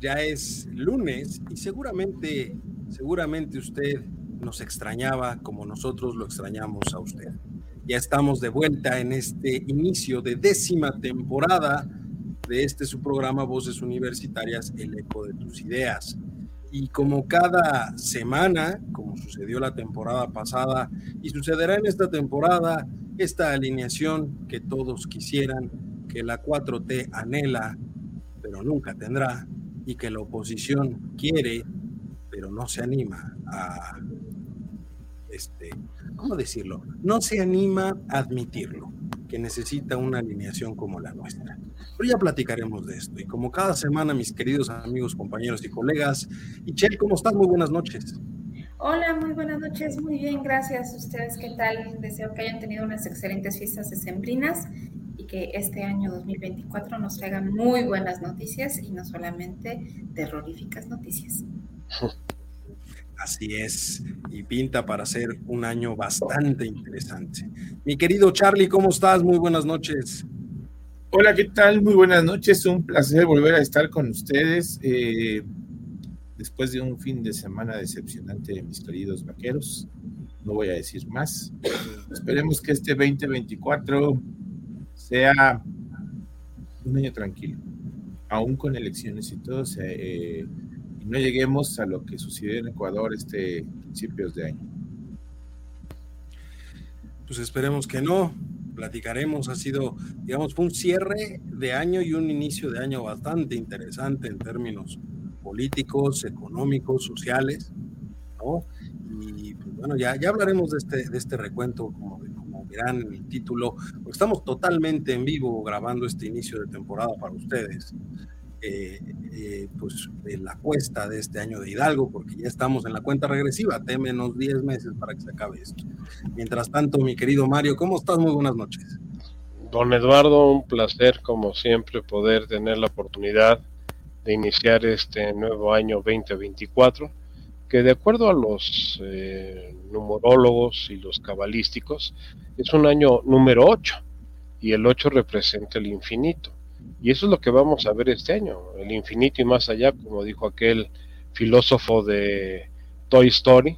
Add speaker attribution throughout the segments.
Speaker 1: Ya es lunes y seguramente, seguramente usted nos extrañaba como nosotros lo extrañamos a usted. Ya estamos de vuelta en este inicio de décima temporada de este su programa Voces Universitarias, el eco de tus ideas. Y como cada semana, como sucedió la temporada pasada y sucederá en esta temporada, esta alineación que todos quisieran, que la 4T anhela, pero nunca tendrá, y que la oposición quiere, pero no se anima a, este, ¿cómo decirlo? No se anima a admitirlo, que necesita una alineación como la nuestra. Pero ya platicaremos de esto. Y como cada semana, mis queridos amigos, compañeros y colegas, y Chel, ¿cómo estás? Muy buenas noches.
Speaker 2: Hola, muy buenas noches, muy bien, gracias. ¿Ustedes qué tal? Deseo que hayan tenido unas excelentes fiestas decembrinas que este año 2024 nos traiga muy buenas noticias y no solamente terroríficas noticias.
Speaker 1: Así es, y pinta para ser un año bastante interesante. Mi querido Charlie, ¿cómo estás? Muy buenas noches.
Speaker 3: Hola, ¿qué tal? Muy buenas noches, un placer volver a estar con ustedes. Eh, después de un fin de semana decepcionante de mis queridos vaqueros, no voy a decir más. Esperemos que este 2024 sea un año tranquilo, aún con elecciones y todo, eh, y no lleguemos a lo que sucedió en Ecuador este principios de año.
Speaker 1: Pues esperemos que no, platicaremos, ha sido, digamos, un cierre de año y un inicio de año bastante interesante en términos políticos, económicos, sociales, ¿no? Y pues, bueno, ya, ya hablaremos de este, de este recuento como verán en el título, porque estamos totalmente en vivo grabando este inicio de temporada para ustedes. Eh, eh, pues en la cuesta de este año de Hidalgo, porque ya estamos en la cuenta regresiva, de menos 10 meses para que se acabe esto. Mientras tanto, mi querido Mario, ¿cómo estás? Muy buenas noches.
Speaker 4: Don Eduardo, un placer como siempre poder tener la oportunidad de iniciar este nuevo año 2024 que de acuerdo a los eh, numerólogos y los cabalísticos, es un año número 8 y el 8 representa el infinito. Y eso es lo que vamos a ver este año, el infinito y más allá, como dijo aquel filósofo de Toy Story.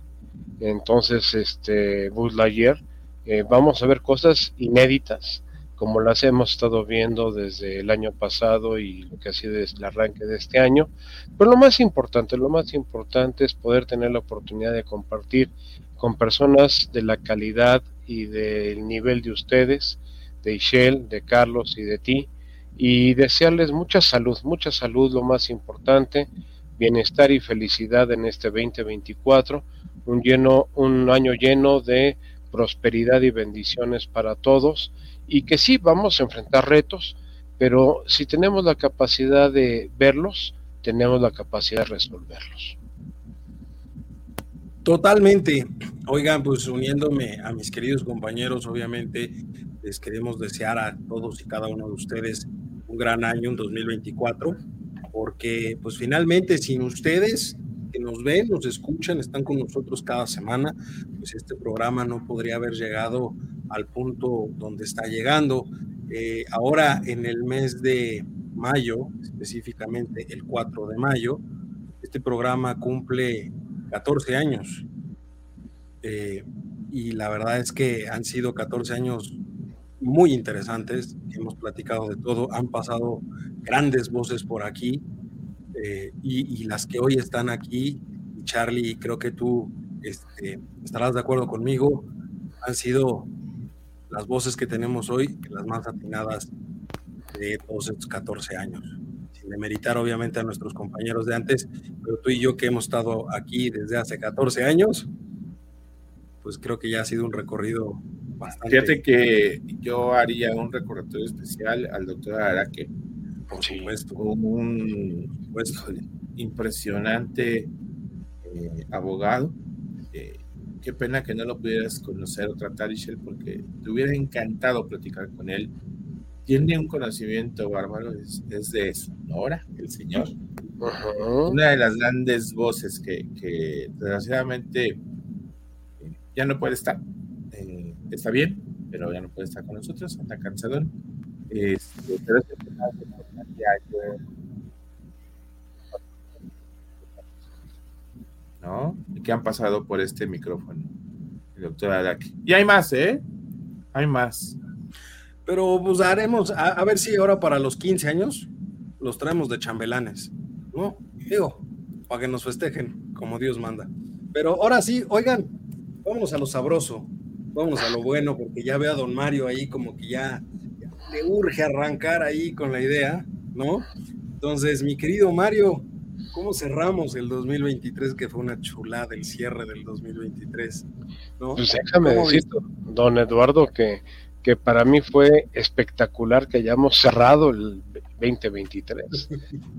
Speaker 4: Entonces, este Buzz Lightyear, eh, vamos a ver cosas inéditas, como las hemos estado viendo desde el año pasado y lo que ha sido el arranque de este año. Pero lo más importante, lo más importante es poder tener la oportunidad de compartir con personas de la calidad y del nivel de ustedes, de Ishel, de Carlos y de ti, y desearles mucha salud, mucha salud, lo más importante, bienestar y felicidad en este 2024, un, lleno, un año lleno de prosperidad y bendiciones para todos y que sí vamos a enfrentar retos, pero si tenemos la capacidad de verlos, tenemos la capacidad de resolverlos.
Speaker 1: Totalmente. Oigan, pues uniéndome a mis queridos compañeros, obviamente les queremos desear a todos y cada uno de ustedes un gran año, un 2024, porque pues finalmente sin ustedes que nos ven, nos escuchan, están con nosotros cada semana, pues este programa no podría haber llegado al punto donde está llegando. Eh, ahora en el mes de mayo, específicamente el 4 de mayo, este programa cumple 14 años. Eh, y la verdad es que han sido 14 años muy interesantes, hemos platicado de todo, han pasado grandes voces por aquí, eh, y, las que hoy están aquí, Charlie, creo que tú este, estarás de acuerdo conmigo, han sido las voces que tenemos hoy las más atinadas de todos estos 14 años. Sin demeritar obviamente a nuestros compañeros de antes, pero tú y yo que hemos estado aquí desde hace 14 años, pues creo que ya ha sido un recorrido bastante.
Speaker 3: Fíjate que yo haría un recordatorio especial al doctor Araque.
Speaker 1: Por supuesto.
Speaker 3: Un impresionante eh, abogado. Eh, qué pena que no lo pudieras conocer o tratar, Ishel, porque te hubiera encantado platicar con él. Tiene un conocimiento bárbaro, es, de Sonora, el señor. Una de las grandes voces que, que desgraciadamente ya no puede estar. Eh, está bien, pero ya no puede estar con nosotros, anda cansado Este, pero es ¿No? Que han pasado por este micrófono, el doctor Araki. Y hay más, ¿eh? Hay más.
Speaker 1: Pero pues haremos, a, ver si ahora para los 15 años los traemos de chambelanes, ¿no? Digo, para que nos festejen como Dios manda. Pero ahora sí, oigan, vámonos a lo sabroso, vámonos a lo bueno, porque ya veo a don Mario ahí como que ya, le urge arrancar ahí con la idea, ¿no? Entonces, mi querido Mario, ¿cómo cerramos el 2023, que fue una chulada el cierre del 2023? ¿no?
Speaker 4: Pues déjame decir, don Eduardo, que, que para mí fue espectacular que hayamos cerrado el 2023.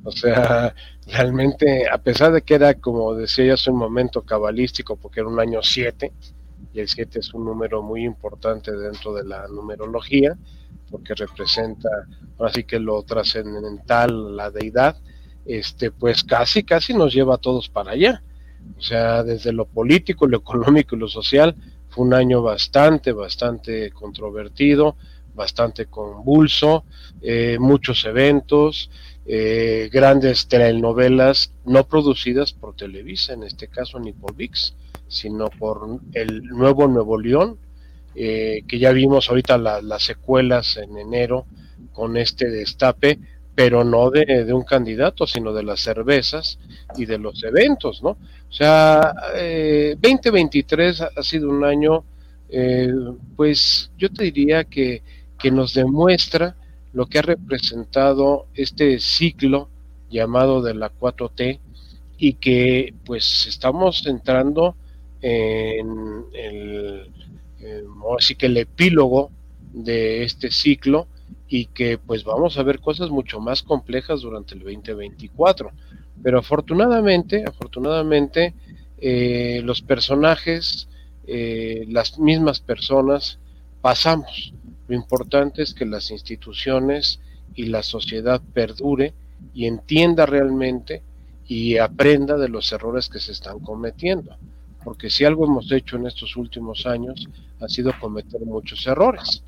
Speaker 4: O sea, realmente, a pesar de que era, como decía ya hace un momento, cabalístico, porque era un año 7, y el 7 es un número muy importante dentro de la numerología, porque representa, ahora sí que lo trascendental, la deidad, este, pues casi, casi nos lleva a todos para allá. O sea, desde lo político, lo económico y lo social, fue un año bastante, bastante controvertido, bastante convulso, eh, muchos eventos, eh, grandes telenovelas no producidas por Televisa, en este caso ni por VIX, sino por el nuevo Nuevo León, eh, que ya vimos ahorita las secuelas en enero con este destape, pero no de, un candidato, sino de las cervezas y de los eventos, ¿no? O sea, 2023 ha sido un año, pues yo te diría que que nos demuestra lo que ha representado este ciclo llamado de la 4T y que pues estamos entrando en el, así que el epílogo de este ciclo y que pues vamos a ver cosas mucho más complejas durante el 2024. Pero afortunadamente, afortunadamente, eh, los personajes, eh, las mismas personas, pasamos. Lo importante es que las instituciones y la sociedad perdure y entienda realmente y aprenda de los errores que se están cometiendo. Porque si algo hemos hecho en estos últimos años ha sido cometer muchos errores.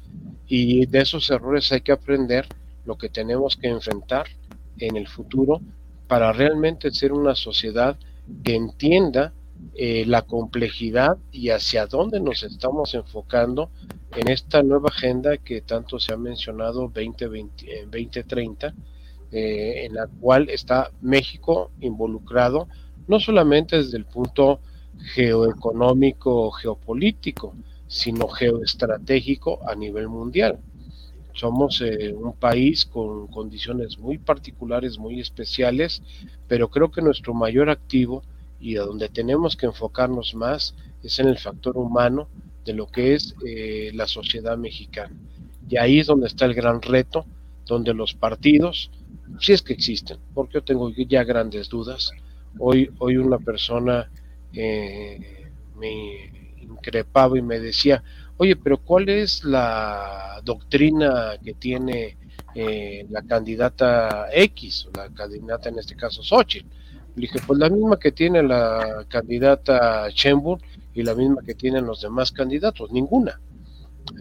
Speaker 4: Y de esos errores hay que aprender lo que tenemos que enfrentar en el futuro para realmente ser una sociedad que entienda eh, la complejidad y hacia dónde nos estamos enfocando en esta nueva agenda que tanto se ha mencionado 2020, 2030, eh, en la cual está México involucrado, no solamente desde el punto geoeconómico geopolítico, sino geoestratégico a nivel mundial. Somos eh, un país con condiciones muy particulares, muy especiales, pero creo que nuestro mayor activo y a donde tenemos que enfocarnos más es en el factor humano de lo que es eh, la sociedad mexicana. Y ahí es donde está el gran reto, donde los partidos, si es que existen, porque yo tengo ya grandes dudas. Hoy, hoy una persona eh, me increpaba y me decía, oye, pero ¿cuál es la doctrina que tiene eh, la candidata X, la candidata en este caso Xochitl? Le dije, pues la misma que tiene la candidata Sheinbaum y la misma que tienen los demás candidatos, ninguna.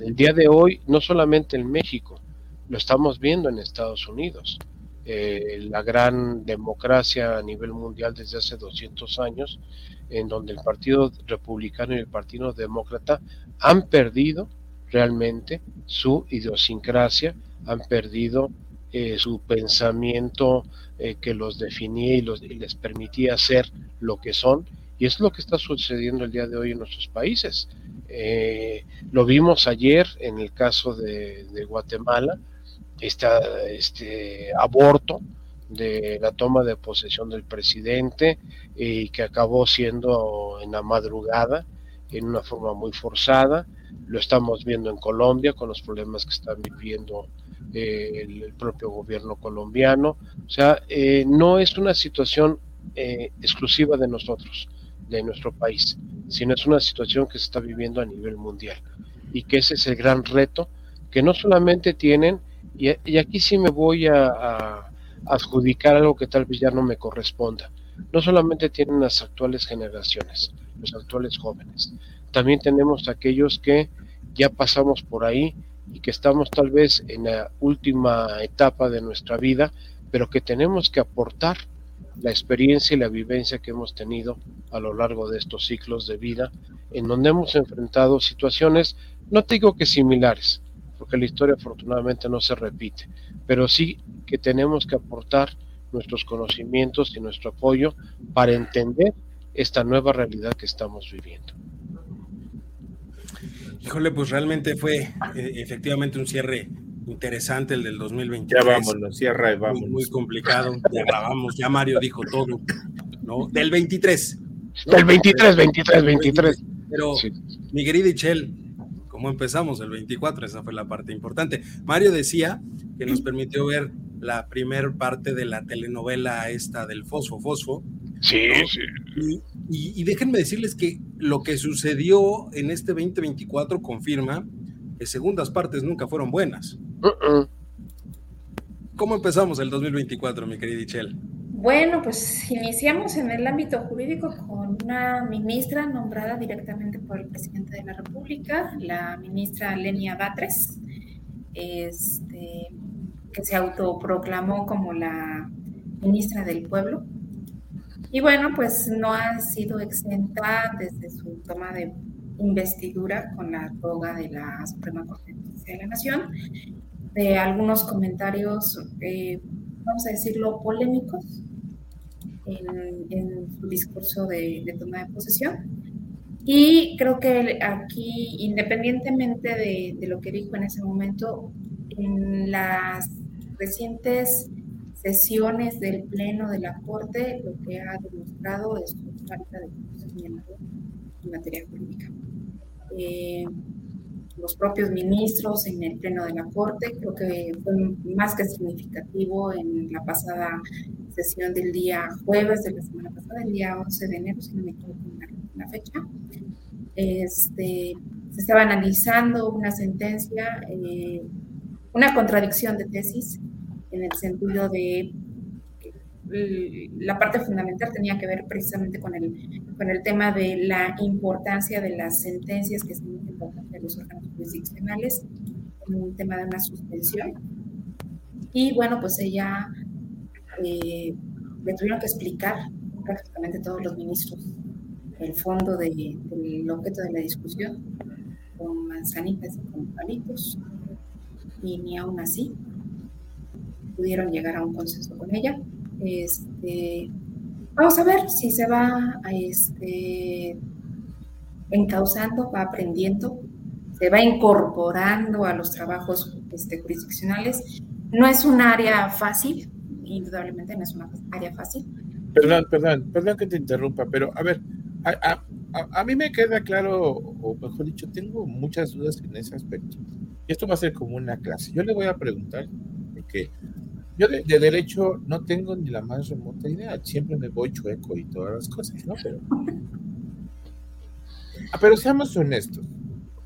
Speaker 4: El día de hoy, no solamente en México, lo estamos viendo en Estados Unidos. Eh, la gran democracia a nivel mundial desde hace 200 años, en donde el Partido Republicano y el Partido Demócrata han perdido realmente su idiosincrasia, han perdido eh, su pensamiento eh, que los definía y, los, les permitía ser lo que son. Y es lo que está sucediendo el día de hoy en nuestros países. Eh, lo vimos ayer en el caso de, Guatemala, este aborto de la toma de posesión del presidente y que acabó siendo en la madrugada en una forma muy forzada. Lo estamos viendo en Colombia con los problemas que están viviendo eh, el, propio gobierno colombiano. O sea, eh, no es una situación eh, exclusiva de nosotros, de nuestro país, sino es una situación que se está viviendo a nivel mundial. Y que ese es el gran reto que no solamente tienen, y, aquí sí me voy a adjudicar algo que tal vez ya no me corresponda. No solamente tienen las actuales generaciones, los actuales jóvenes, también tenemos aquellos que ya pasamos por ahí y que estamos tal vez en la última etapa de nuestra vida, pero que tenemos que aportar la experiencia y la vivencia que hemos tenido a lo largo de estos ciclos de vida, en donde hemos enfrentado situaciones, no digo que similares, porque la historia afortunadamente no se repite, pero sí que tenemos que aportar nuestros conocimientos y nuestro apoyo para entender esta nueva realidad que estamos viviendo.
Speaker 1: Híjole, pues realmente fue eh, efectivamente un cierre interesante el del 2023.
Speaker 3: Ya vámonos, cierra y vamos.
Speaker 1: Muy, complicado, ya grabamos, ya Mario dijo todo, ¿no? Del 23.
Speaker 4: Del 23, 23, 23.
Speaker 1: Pero, mi querida Ichel, como empezamos el 24, esa fue la parte importante. Mario decía que nos permitió ver la primer parte de la telenovela esta del Fosfo Fosfo,
Speaker 4: Sí, sí.
Speaker 1: Y, déjenme decirles que lo que sucedió en este 2024 confirma que segundas partes nunca fueron buenas. Uh-uh. ¿Cómo empezamos el 2024, mi querida Ichel?
Speaker 2: Bueno, pues iniciamos en el ámbito jurídico con una ministra nombrada directamente por el presidente de la República, la ministra Lenia Batres, este, que se autoproclamó como la ministra del pueblo. Y bueno, pues no ha sido exenta desde su toma de investidura con la toga de la Suprema Corte de la Nación de algunos comentarios, eh, vamos a decirlo, polémicos en, su discurso de, toma de posesión. Y creo que aquí, independientemente de, de, lo que dijo en ese momento, en las recientes sesiones del Pleno de la Corte lo que ha demostrado es su falta de conocimiento en materia jurídica. Eh, los propios ministros en el Pleno de la Corte, creo que fue más que significativo en la pasada sesión del día jueves de la semana pasada, el día 11 de enero, si no me equivoco la, fecha. Este, se estaba analizando una sentencia, eh, una contradicción de tesis en el sentido de la parte fundamental tenía que ver precisamente con el, con el tema de la importancia de las sentencias que se emiten por de los órganos jurisdiccionales un tema de una suspensión. Y bueno, pues ella eh, le tuvieron que explicar prácticamente todos los ministros el fondo de, del objeto de la discusión con manzanitas y con palitos. Y ni aún así pudieron llegar a un consenso con ella. Este, vamos a ver si se va este, encauzando, va aprendiendo, se va incorporando a los trabajos este, jurisdiccionales. No es un área fácil, indudablemente no es una área fácil.
Speaker 3: Perdón, perdón, perdón que te interrumpa, pero a ver, a, a, a, mí me queda claro, o mejor dicho, tengo muchas dudas en ese aspecto. Esto va a ser como una clase. Yo le voy a preguntar, porque yo de, derecho no tengo ni la más remota idea, siempre me voy chueco y todas las cosas, ¿no? Pero, ah, pero seamos honestos,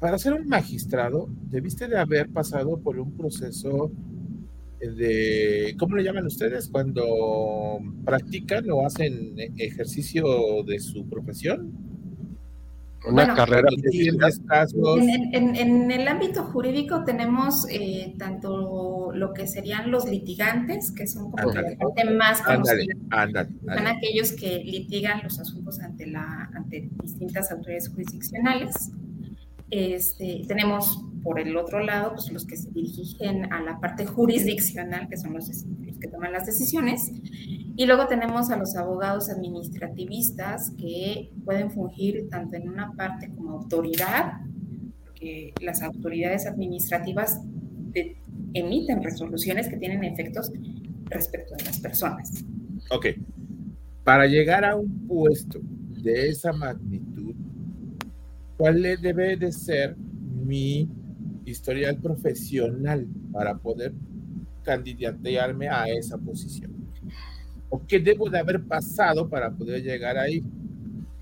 Speaker 3: para ser un magistrado debiste de haber pasado por un proceso de, ¿cómo le llaman ustedes? Cuando practican o hacen ejercicio de su profesión
Speaker 4: una carrera
Speaker 2: en, en, el ámbito jurídico tenemos eh, tanto lo que serían los litigantes, que son como la gente más conocida, son aquellos que litigan los asuntos ante, la, ante distintas autoridades jurisdiccionales. Este, tenemos por el otro lado, pues los que se dirigen a la parte jurisdiccional, que son los, los que toman las decisiones. Y luego tenemos a los abogados administrativistas que pueden fungir tanto en una parte como autoridad, porque las autoridades administrativas emiten resoluciones que tienen efectos respecto de las personas.
Speaker 3: Ok. Para llegar a un puesto de esa magnitud, ¿cuál debe de ser mi historial profesional para poder candidatearme a esa posición? ¿O qué debo de haber pasado para poder llegar ahí?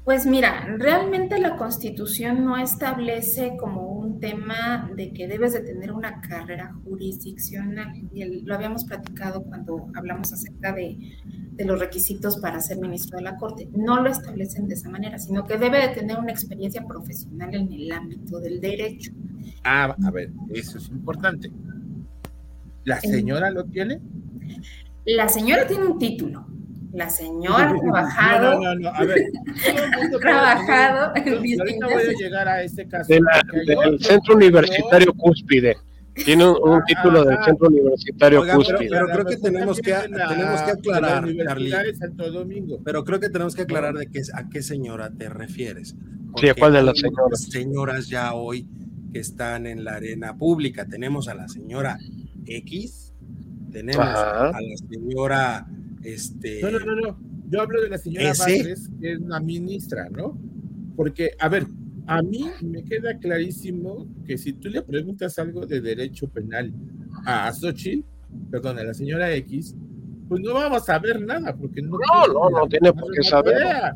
Speaker 2: Pues mira, realmente la constitución no establece como tema de que debes de tener una carrera jurisdiccional. Y lo habíamos platicado cuando hablamos acerca de, de, los requisitos para ser ministro de la Corte. No lo establecen de esa manera, sino que debe de tener una experiencia profesional en el ámbito del derecho.
Speaker 3: Ah, a ver, eso es importante. ¿La señora lo tiene?
Speaker 2: La señora tiene un título. La señora ha trabajado. No, no, no, a ver. trabajado en
Speaker 3: voy a llegar a este caso.
Speaker 4: del Centro Universitario Cúspide. Tiene un, ah, título del Centro Universitario Cúspide.
Speaker 1: Pero, creo que tenemos que, tenemos que aclarar, Carly. Pero creo que tenemos que aclarar de qué, a qué señora te refieres.
Speaker 4: Sí, ¿a cuál de las señoras?
Speaker 1: Señoras ya hoy que están en la arena pública. Tenemos a la señora X, tenemos a la señora este...
Speaker 3: No, no, no, no. Yo hablo de la señora Batres, que es una ministra, ¿no? Porque, a ver, a mí me queda clarísimo que si tú le preguntas algo de derecho penal a Xochitl, perdón, a la señora X, pues no vamos a ver nada, porque no...
Speaker 4: No, no, no tiene por qué saber.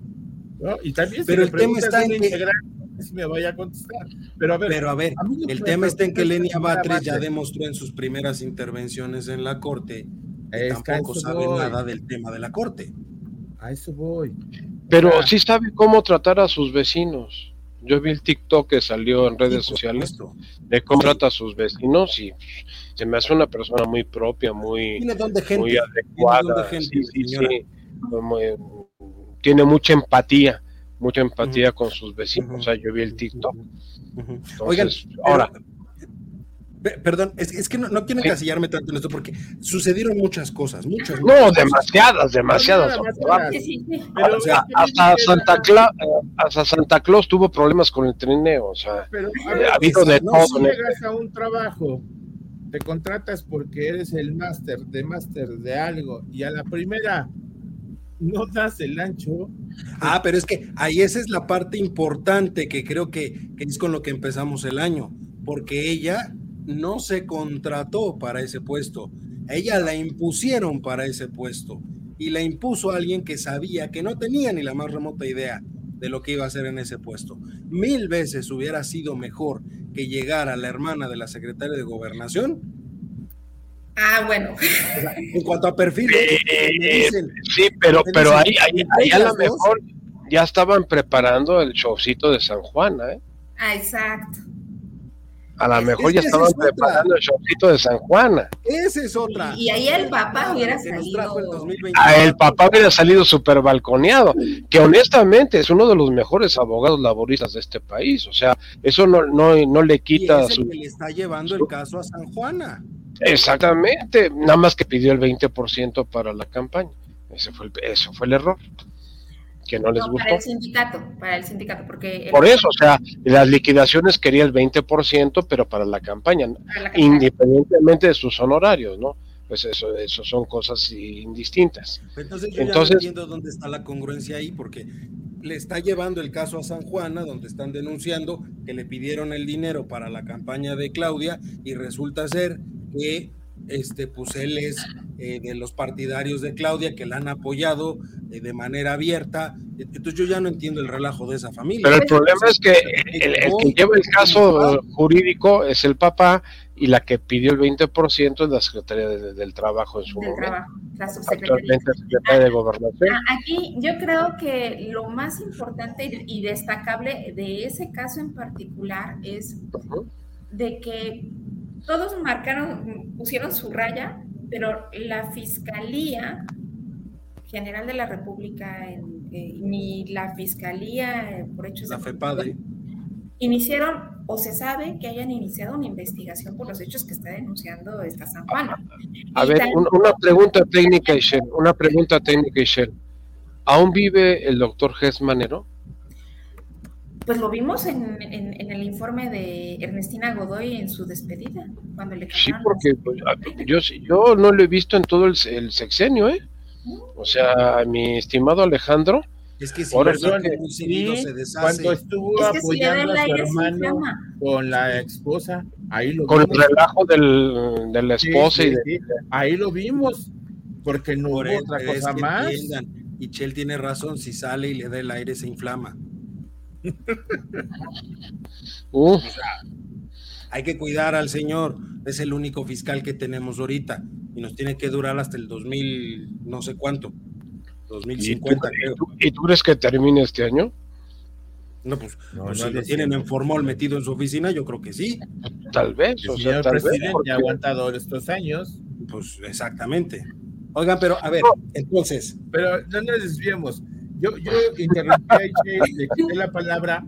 Speaker 3: ¿no? Y también
Speaker 1: Pero el tema está en que...
Speaker 3: Si me vaya a contestar. Pero a ver,
Speaker 1: Pero a ver el tema está en que Lenia Batres ya demostró en sus primeras intervenciones en la corte tampoco sabe nada del tema de la corte.
Speaker 3: A eso voy.
Speaker 4: Pero sí sabe cómo tratar a sus vecinos. Yo vi el TikTok que salió en redes sociales de cómo trata a sus vecinos y se me hace una persona muy propia, muy, muy adecuada. tiene mucha empatía, mucha empatía con sus vecinos. O sea, yo vi el TikTok.
Speaker 1: Oigan, ahora, Perdón, es, que no, quiero encasillarme tanto en esto porque sucedieron muchas cosas, muchas.
Speaker 4: No, demasiadas, demasiadas. o sea, hasta Santa, Claus, hasta Santa Claus tuvo problemas con el trineo, o sea, ha habido de todo.
Speaker 3: Si llegas a un trabajo, te contratas porque eres el máster de máster de algo y a la primera no das el ancho.
Speaker 1: Ah, pero es que ahí esa es la parte importante que creo que, que es con lo que empezamos el año, porque ella no se contrató para ese puesto, ella la impusieron para ese puesto y la impuso a alguien que sabía que no tenía ni la más remota idea de lo que iba a hacer en ese puesto. Mil veces hubiera sido mejor que llegara la hermana de la secretaria de gobernación.
Speaker 2: Ah, bueno.
Speaker 1: en cuanto a perfil.
Speaker 4: Eh, sí, pero, pero ahí, ahí, a lo mejor ya estaban preparando el showcito de San Juan, ¿eh?
Speaker 2: Ah, exacto.
Speaker 4: A lo mejor ya estaban preparando el showcito de San Juana.
Speaker 1: Esa es otra.
Speaker 2: Y, ahí el papá hubiera salido.
Speaker 4: El, ah, el papá hubiera salido súper balconeado, que honestamente es uno de los mejores abogados laboristas de este país. O sea, eso no, no, no le quita.
Speaker 1: Y es el que le está llevando el caso a San Juana.
Speaker 4: Exactamente, nada más que pidió el 20% para la campaña. Ese fue el, eso fue el error que no les gustó.
Speaker 2: Para el sindicato, para el sindicato, porque...
Speaker 4: Por eso, o sea, las liquidaciones quería el 20%, pero para la campaña, independientemente de sus honorarios, ¿no? Pues eso, eso son cosas indistintas.
Speaker 1: Entonces yo Entonces, ya no entiendo dónde está la congruencia ahí, porque le está llevando el caso a San Juana, donde están denunciando que le pidieron el dinero para la campaña de Claudia y resulta ser que este, pues él es eh, de los partidarios de Claudia que la han apoyado eh, de manera abierta. Entonces yo ya no entiendo el relajo de esa familia.
Speaker 4: Pero el problema es que el, que lleva el caso jurídico es el papá y la que pidió el 20% es la Secretaría del Trabajo en su momento. la Actualmente Secretaria de Gobernación.
Speaker 2: Ah, aquí yo creo que lo más importante y destacable de ese caso en particular es de que todos marcaron, pusieron su raya, pero la Fiscalía General de la República, ni la Fiscalía eh, por hechos
Speaker 1: la FEPADE,
Speaker 2: iniciaron o se sabe que hayan iniciado una investigación por los hechos que está denunciando esta San Juan.
Speaker 4: A ver, una pregunta técnica, Ishel, una pregunta técnica, Ishel. ¿Aún vive el doctor Gesmanero?
Speaker 2: Pues lo vimos en, el informe de Ernestina Godoy en su despedida, cuando le
Speaker 4: Sí, porque pues, yo, yo no lo he visto en todo el, sexenio, ¿eh? O sea, mi estimado Alejandro,
Speaker 1: es que si Ahora muy seguido se deshace.
Speaker 3: Cuando estuvo apoyando a su hermano con la esposa, ahí lo
Speaker 4: Con el relajo del, de la esposa y de...
Speaker 3: Ahí lo vimos, porque no hubo otra cosa más.
Speaker 1: Y Chel tiene razón, si sale y le da el aire se inflama. Hay que cuidar al señor, es el único fiscal que tenemos ahorita y nos tiene que durar hasta el 2000, no sé cuánto, 2050
Speaker 4: ¿Y tú, crees que termine este año?
Speaker 1: No, pues, pues si lo tienen en formol metido en su oficina, yo creo que sí.
Speaker 4: Tal vez.
Speaker 3: El señor presidente ha aguantado estos años.
Speaker 1: Pues exactamente. Oigan, pero a ver, entonces.
Speaker 3: Pero no nos desviemos. Yo, yo interrumpí a le quité la palabra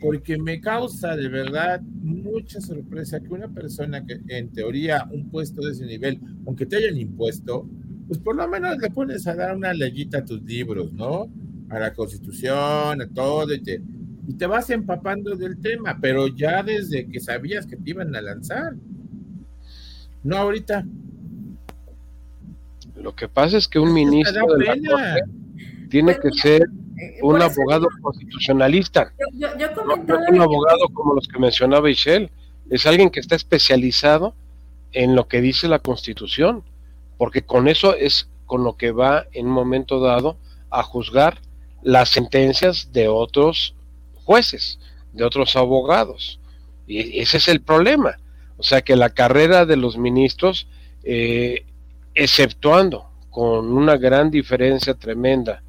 Speaker 3: porque me causa de verdad mucha sorpresa que una persona que en teoría un puesto de ese nivel, aunque te hayan impuesto, pues por lo menos le pones a dar una leyita a tus libros, ¿no? A la constitución, a todo, y te, y te vas empapando del tema, pero ya desde que sabías que te iban a lanzar. No ahorita.
Speaker 4: Lo que pasa es que un ministro de la Tiene que ser eh, un abogado constitucionalista.
Speaker 2: Yo, yo,
Speaker 4: no es un abogado como los que mencionaba Michelle, es alguien que está especializado en lo que dice la Constitución, porque con eso es con lo que va en un momento dado a juzgar las sentencias de otros jueces, de otros abogados. Y ese es el problema. O sea que la carrera de los ministros, eh, exceptuando con una gran diferencia tremenda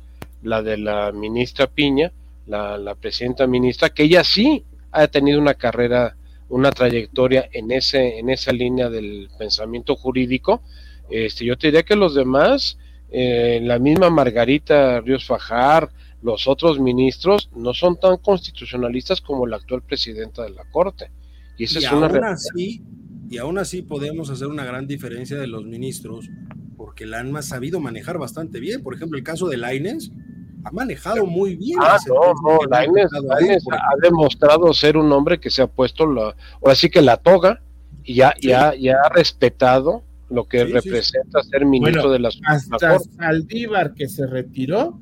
Speaker 4: la de la ministra Piña, la, presidenta ministra, que ella sí ha tenido una carrera, una trayectoria en, ese, en esa línea del pensamiento jurídico. Este, yo te diría que los demás, eh, la misma Margarita Ríos Fajar, los otros ministros, no son tan constitucionalistas como la actual presidenta de la Corte. Y esa es una
Speaker 1: aún así, y aún así podemos hacer una gran diferencia de los ministros, porque la han sabido manejar bastante bien. Por ejemplo, el caso de Laines, ha manejado muy bien.
Speaker 4: Ah, no, no, Lainez, ha demostrado ser un hombre que se ha puesto la, ahora sí que la toga y ya, ya, ya ha respetado lo que representa ser ministro de las
Speaker 3: hasta Saldívar que se retiró.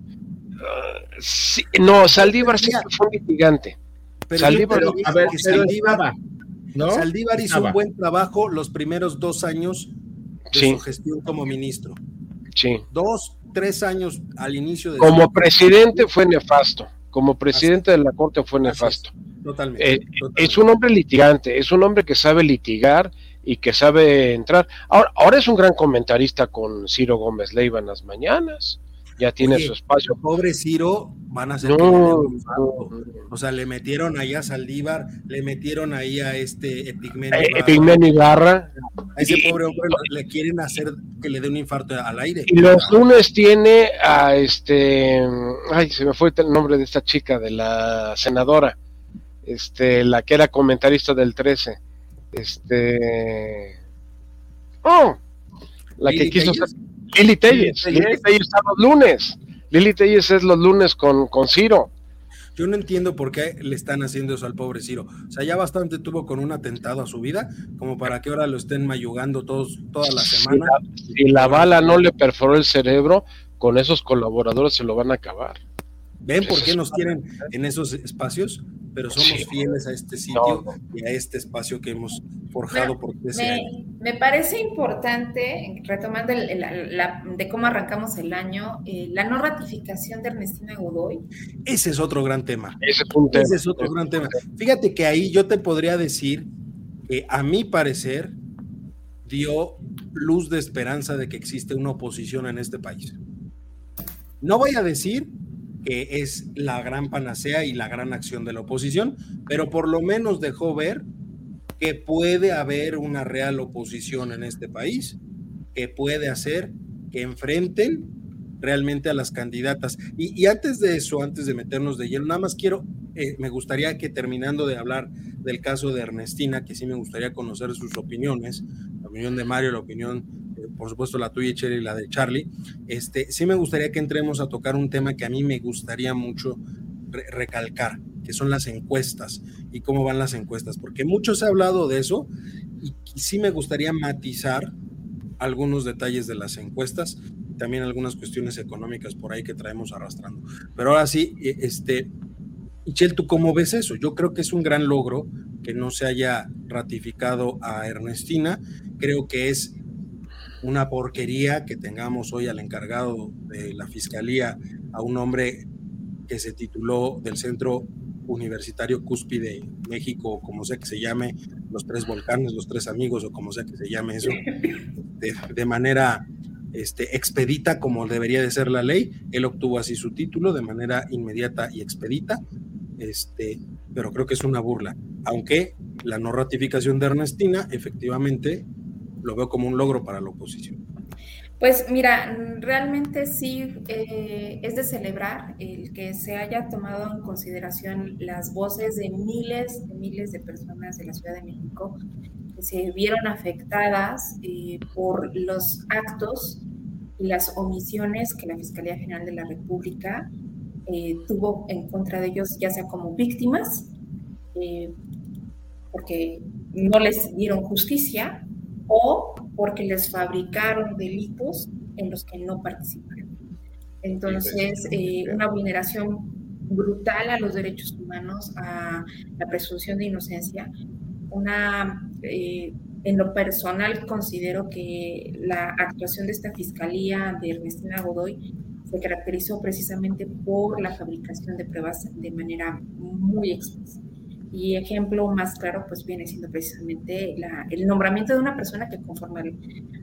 Speaker 4: no, Saldívar sí fue un litigante.
Speaker 1: Saldívar, a ver, Saldívar, ¿no? Saldívar hizo un buen trabajo los primeros dos años de su gestión como ministro.
Speaker 4: Sí.
Speaker 1: Dos, tres años al inicio de...
Speaker 4: Como presidente fue nefasto, como presidente de la Corte fue nefasto.
Speaker 1: Eh, totalmente,
Speaker 4: Es un hombre litigante, es un hombre que sabe litigar y que sabe entrar. Ahora, ahora es un gran comentarista con Ciro Gómez Leiva en las mañanas ya tiene su espacio.
Speaker 1: Pobre Ciro, van a ser. O sea, le metieron ahí a Saldívar, le metieron ahí a este
Speaker 4: Epigmenio eh, Ibarra.
Speaker 1: A ese pobre hombre le quieren hacer que le dé un infarto al aire.
Speaker 4: Y los lunes tiene a este. Ay, se me fue el nombre de esta chica, de la senadora. Este, la que era comentarista del 13. Este. Oh, la que quiso ser Lili Telles. Lili Telles está los lunes. Lili Telles es los lunes con, con Ciro.
Speaker 1: Yo no entiendo por qué le están haciendo eso al pobre Ciro. O sea, ya bastante tuvo con un atentado a su vida, como para que ahora lo estén mayugando todos, toda la semana.
Speaker 4: Si la, bala no le perforó el cerebro, con esos colaboradores se lo van a acabar.
Speaker 1: ¿Ven por qué nos quieren en esos espacios? Pero somos fieles a este sitio y a este espacio que hemos forjado por
Speaker 2: me, Me parece importante, retomando de cómo arrancamos el año, eh, la no ratificación de Ernestina Godoy.
Speaker 1: Ese es otro gran tema.
Speaker 4: Ese es,
Speaker 1: Ese es otro gran tema. Fíjate que ahí yo te podría decir que a mi parecer dio luz de esperanza de que existe una oposición en este país. No voy a decir que es la gran panacea y la gran acción de la oposición, pero por lo menos dejó ver que puede haber una real oposición en este país, que puede hacer que enfrenten realmente a las candidatas. Y, antes de eso, antes de meternos de lleno, nada más quiero, eh, me gustaría que terminando de hablar del caso de Ernestina, que sí me gustaría conocer sus opiniones, la opinión de Mario, la opinión, por supuesto, la tuya, Cherry, y la de Charlie. Este, sí me gustaría que entremos a tocar un tema que a mí me gustaría mucho recalcar, que son las encuestas y cómo van las encuestas, porque mucho se ha hablado de eso y, y sí me gustaría matizar algunos detalles de las encuestas, también algunas cuestiones económicas por ahí que traemos arrastrando. Pero ahora sí, e, este, Michelle, ¿tú cómo ves eso? Yo creo que es un gran logro que no se haya ratificado a Ernestina. Creo que es una porquería que tengamos hoy al encargado de la fiscalía, a un hombre que se tituló del Centro Universitario Cúspide México, como sea que se llame, los tres volcanes, los tres amigos, o como sea que se llame eso, de, manera este, expedita como debería de ser la ley. Él obtuvo así su título de manera inmediata y expedita, este, pero creo que es una burla. Aunque la no ratificación de Ernestina, efectivamente, lo veo como un logro para la oposición.
Speaker 2: Pues mira, realmente sí eh, es de celebrar el que se haya tomado en consideración las voces de miles de miles de personas de la Ciudad de México que se vieron afectadas eh, por los actos y las omisiones que la Fiscalía General de la República eh, tuvo en contra de ellos, ya sea como víctimas, porque no les dieron justicia, o porque les fabricaron delitos en los que no participaron. Entonces, eh, una vulneración brutal a los derechos humanos, a la presunción de inocencia, una, eh, en lo personal considero que la actuación de esta fiscalía de Ernestina Godoy se caracterizó precisamente por la fabricación de pruebas de manera muy expresa. Y ejemplo más claro, pues viene siendo precisamente el nombramiento de una persona que conforme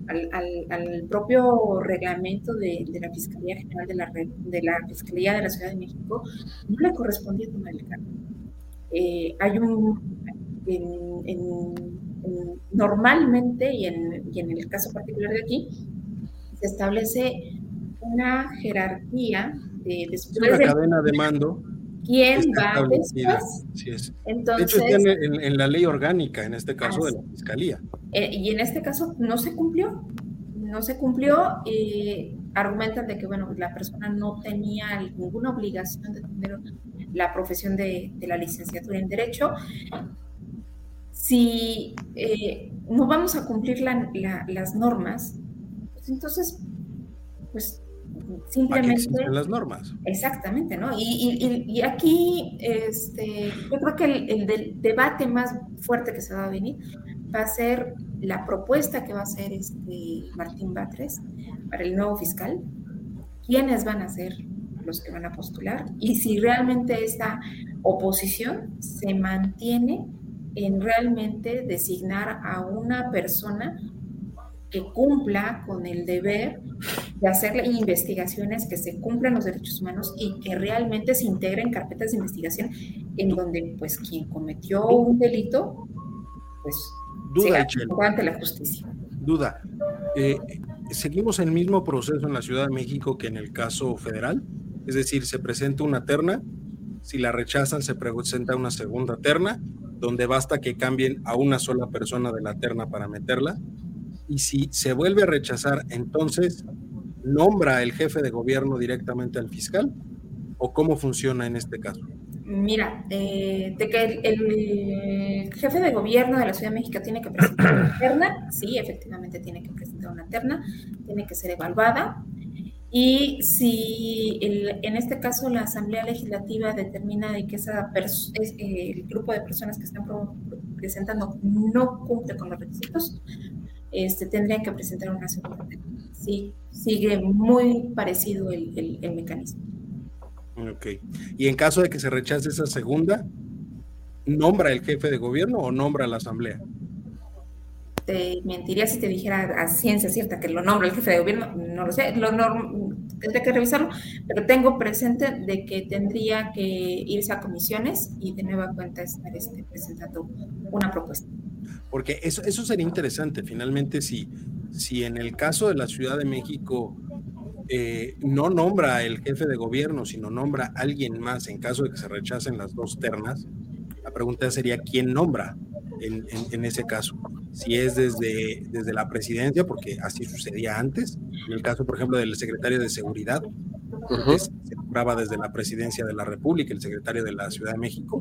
Speaker 2: al, al, propio reglamento de, la Fiscalía General de la, de la Fiscalía de la Ciudad de México, no le correspondía tomar el cargo. Eh, hay un, normalmente, y en, y en el caso particular de aquí, se establece una jerarquía de
Speaker 1: después una cadena de mando
Speaker 2: quién va después.
Speaker 1: Entonces, de hecho, en, la ley orgánica, en este caso de la Fiscalía.
Speaker 2: Eh, y en este caso no se cumplió. No se cumplió y argumentan de que, bueno, la persona no tenía ninguna obligación de tener la profesión de, la licenciatura en Derecho. Si eh, no vamos a cumplir las normas, pues entonces, pues simplemente
Speaker 1: las normas.
Speaker 2: Exactamente, ¿no? Y, aquí, este, yo creo que el, debate más fuerte que se va a venir va a ser la propuesta que va a hacer este Martín Batres para el nuevo fiscal, quiénes van a ser los que van a postular y si realmente esta oposición se mantiene en realmente designar a una persona que cumpla con el deber de hacer investigaciones, que se cumplan los derechos humanos y que realmente se integren carpetas de investigación en donde pues quien cometió un delito pues
Speaker 1: duda
Speaker 2: ante la justicia.
Speaker 1: Duda. Eh, ¿Seguimos el mismo proceso en la Ciudad de México que en el caso federal? Es decir, se presenta una terna, si la rechazan se presenta una segunda terna, donde basta que cambien a una sola persona de la terna para meterla y si se vuelve a rechazar, entonces nombra el jefe de gobierno directamente al fiscal o cómo funciona en este caso?
Speaker 2: Mira, eh, de que el, jefe de gobierno de la Ciudad de México tiene que presentar una terna, sí, efectivamente tiene que presentar una terna, tiene que ser evaluada. Y si en este caso la Asamblea Legislativa determina de que esa es, eh, el grupo de personas que están presentando no cumple con los requisitos, este, tendrían que presentar una segunda Sí, sigue muy parecido el, el, mecanismo.
Speaker 1: Ok. Y en caso de que se rechace esa segunda, ¿nombra el jefe de gobierno o nombra la asamblea?
Speaker 2: Te mentiría si te dijera a ciencia cierta que lo nombra el jefe de gobierno, no lo sé, lo tendría que revisarlo, pero tengo presente de que tendría que irse a comisiones y de nueva cuenta estar este, presentando una propuesta.
Speaker 1: Porque eso, eso sería interesante, finalmente, si, si en el caso de la Ciudad de México eh, no nombra el jefe de gobierno, sino nombra a alguien más en caso de que se rechacen las dos ternas, La pregunta sería quién nombra en, ese caso. Si es desde, desde la presidencia, porque así sucedía antes, en el caso, por ejemplo, del secretario de Seguridad, se nombraba desde la presidencia de la República, el secretario de la Ciudad de México,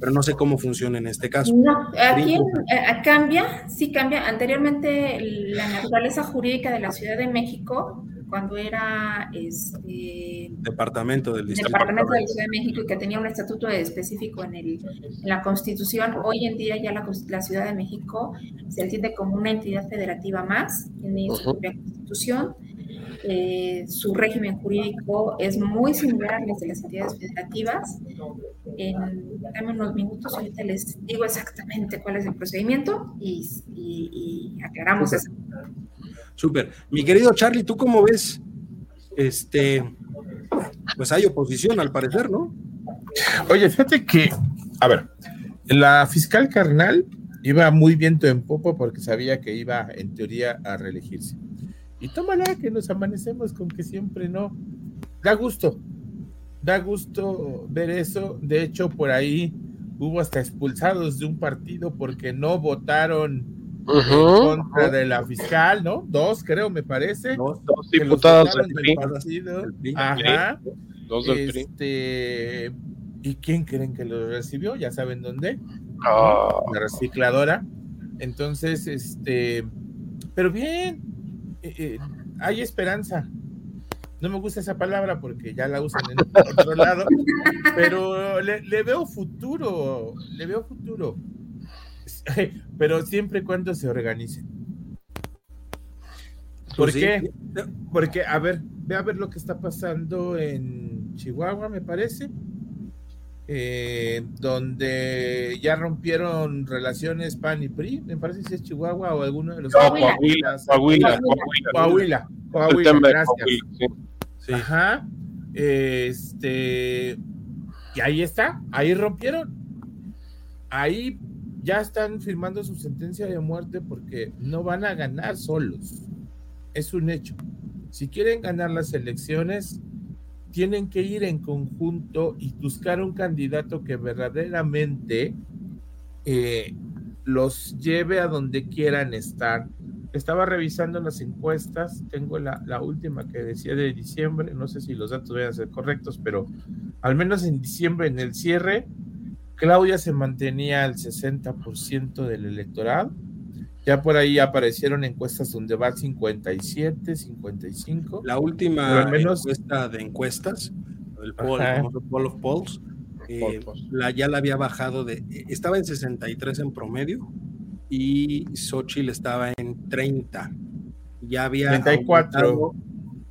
Speaker 1: pero no sé cómo funciona en este caso.
Speaker 2: No, aquí eh, cambia, sí cambia. Anteriormente la naturaleza jurídica de la Ciudad de México cuando era este,
Speaker 1: departamento del
Speaker 2: Distrito departamento de la Ciudad de México y que tenía un estatuto específico en, el, en la Constitución, hoy en día ya la, la, Ciudad de México se entiende como una entidad federativa más, tiene su propia Constitución. Eh, su régimen jurídico es muy similar al de las entidades federativas. En, dame unos minutos, ahorita les digo exactamente cuál es el procedimiento y, y, aclaramos eso.
Speaker 1: Súper. Mi querido Charlie, ¿tú cómo ves? Este, pues hay oposición al parecer, ¿no?
Speaker 3: Oye, fíjate que, a ver, la fiscal carnal iba muy viento en popo porque sabía que iba en teoría a reelegirse. Y tómala que nos amanecemos con que siempre no. Da gusto, da gusto ver eso. De hecho, por ahí hubo hasta expulsados de un partido porque no votaron contra de la fiscal, ¿no? Dos, creo, me parece. Dos,
Speaker 4: diputados del
Speaker 3: PRI. Ajá. Dos del este, ¿Y quién creen que lo recibió? Ya saben dónde. Ah. La recicladora. Entonces, este, pero bien, eh, eh, hay esperanza. No me gusta esa palabra porque ya la usan en otro lado, pero le veo futuro, le veo futuro. pero siempre y cuando se organicen. ¿Por pues qué? Porque, a ver, ve a ver lo que está pasando en Chihuahua, me parece, eh, donde ya rompieron relaciones PAN y PRI, me parece si es Chihuahua o alguno de los...
Speaker 4: Coahuila, Coahuila,
Speaker 3: Coahuila, Coahuila, gracias. Ajá, este, y ahí está, ahí rompieron. Ahí ya están firmando su sentencia de muerte porque no van a ganar solos. Es un hecho. Si quieren ganar las elecciones, tienen que ir en conjunto y buscar un candidato que verdaderamente eh, los lleve a donde quieran estar. Estaba revisando las encuestas, tengo la, la, última que decía de diciembre, no sé si los datos vayan a ser correctos, pero al menos en diciembre, en el cierre, Claudia se mantenía al 60% del electorado. Ya por ahí aparecieron encuestas donde va al 57, 55.
Speaker 1: La última encuesta de encuestas, el poll, poll of polls, eh, la, ya la había bajado de, estaba en 63 en promedio y Xochitl estaba en 30. Ya había
Speaker 3: 34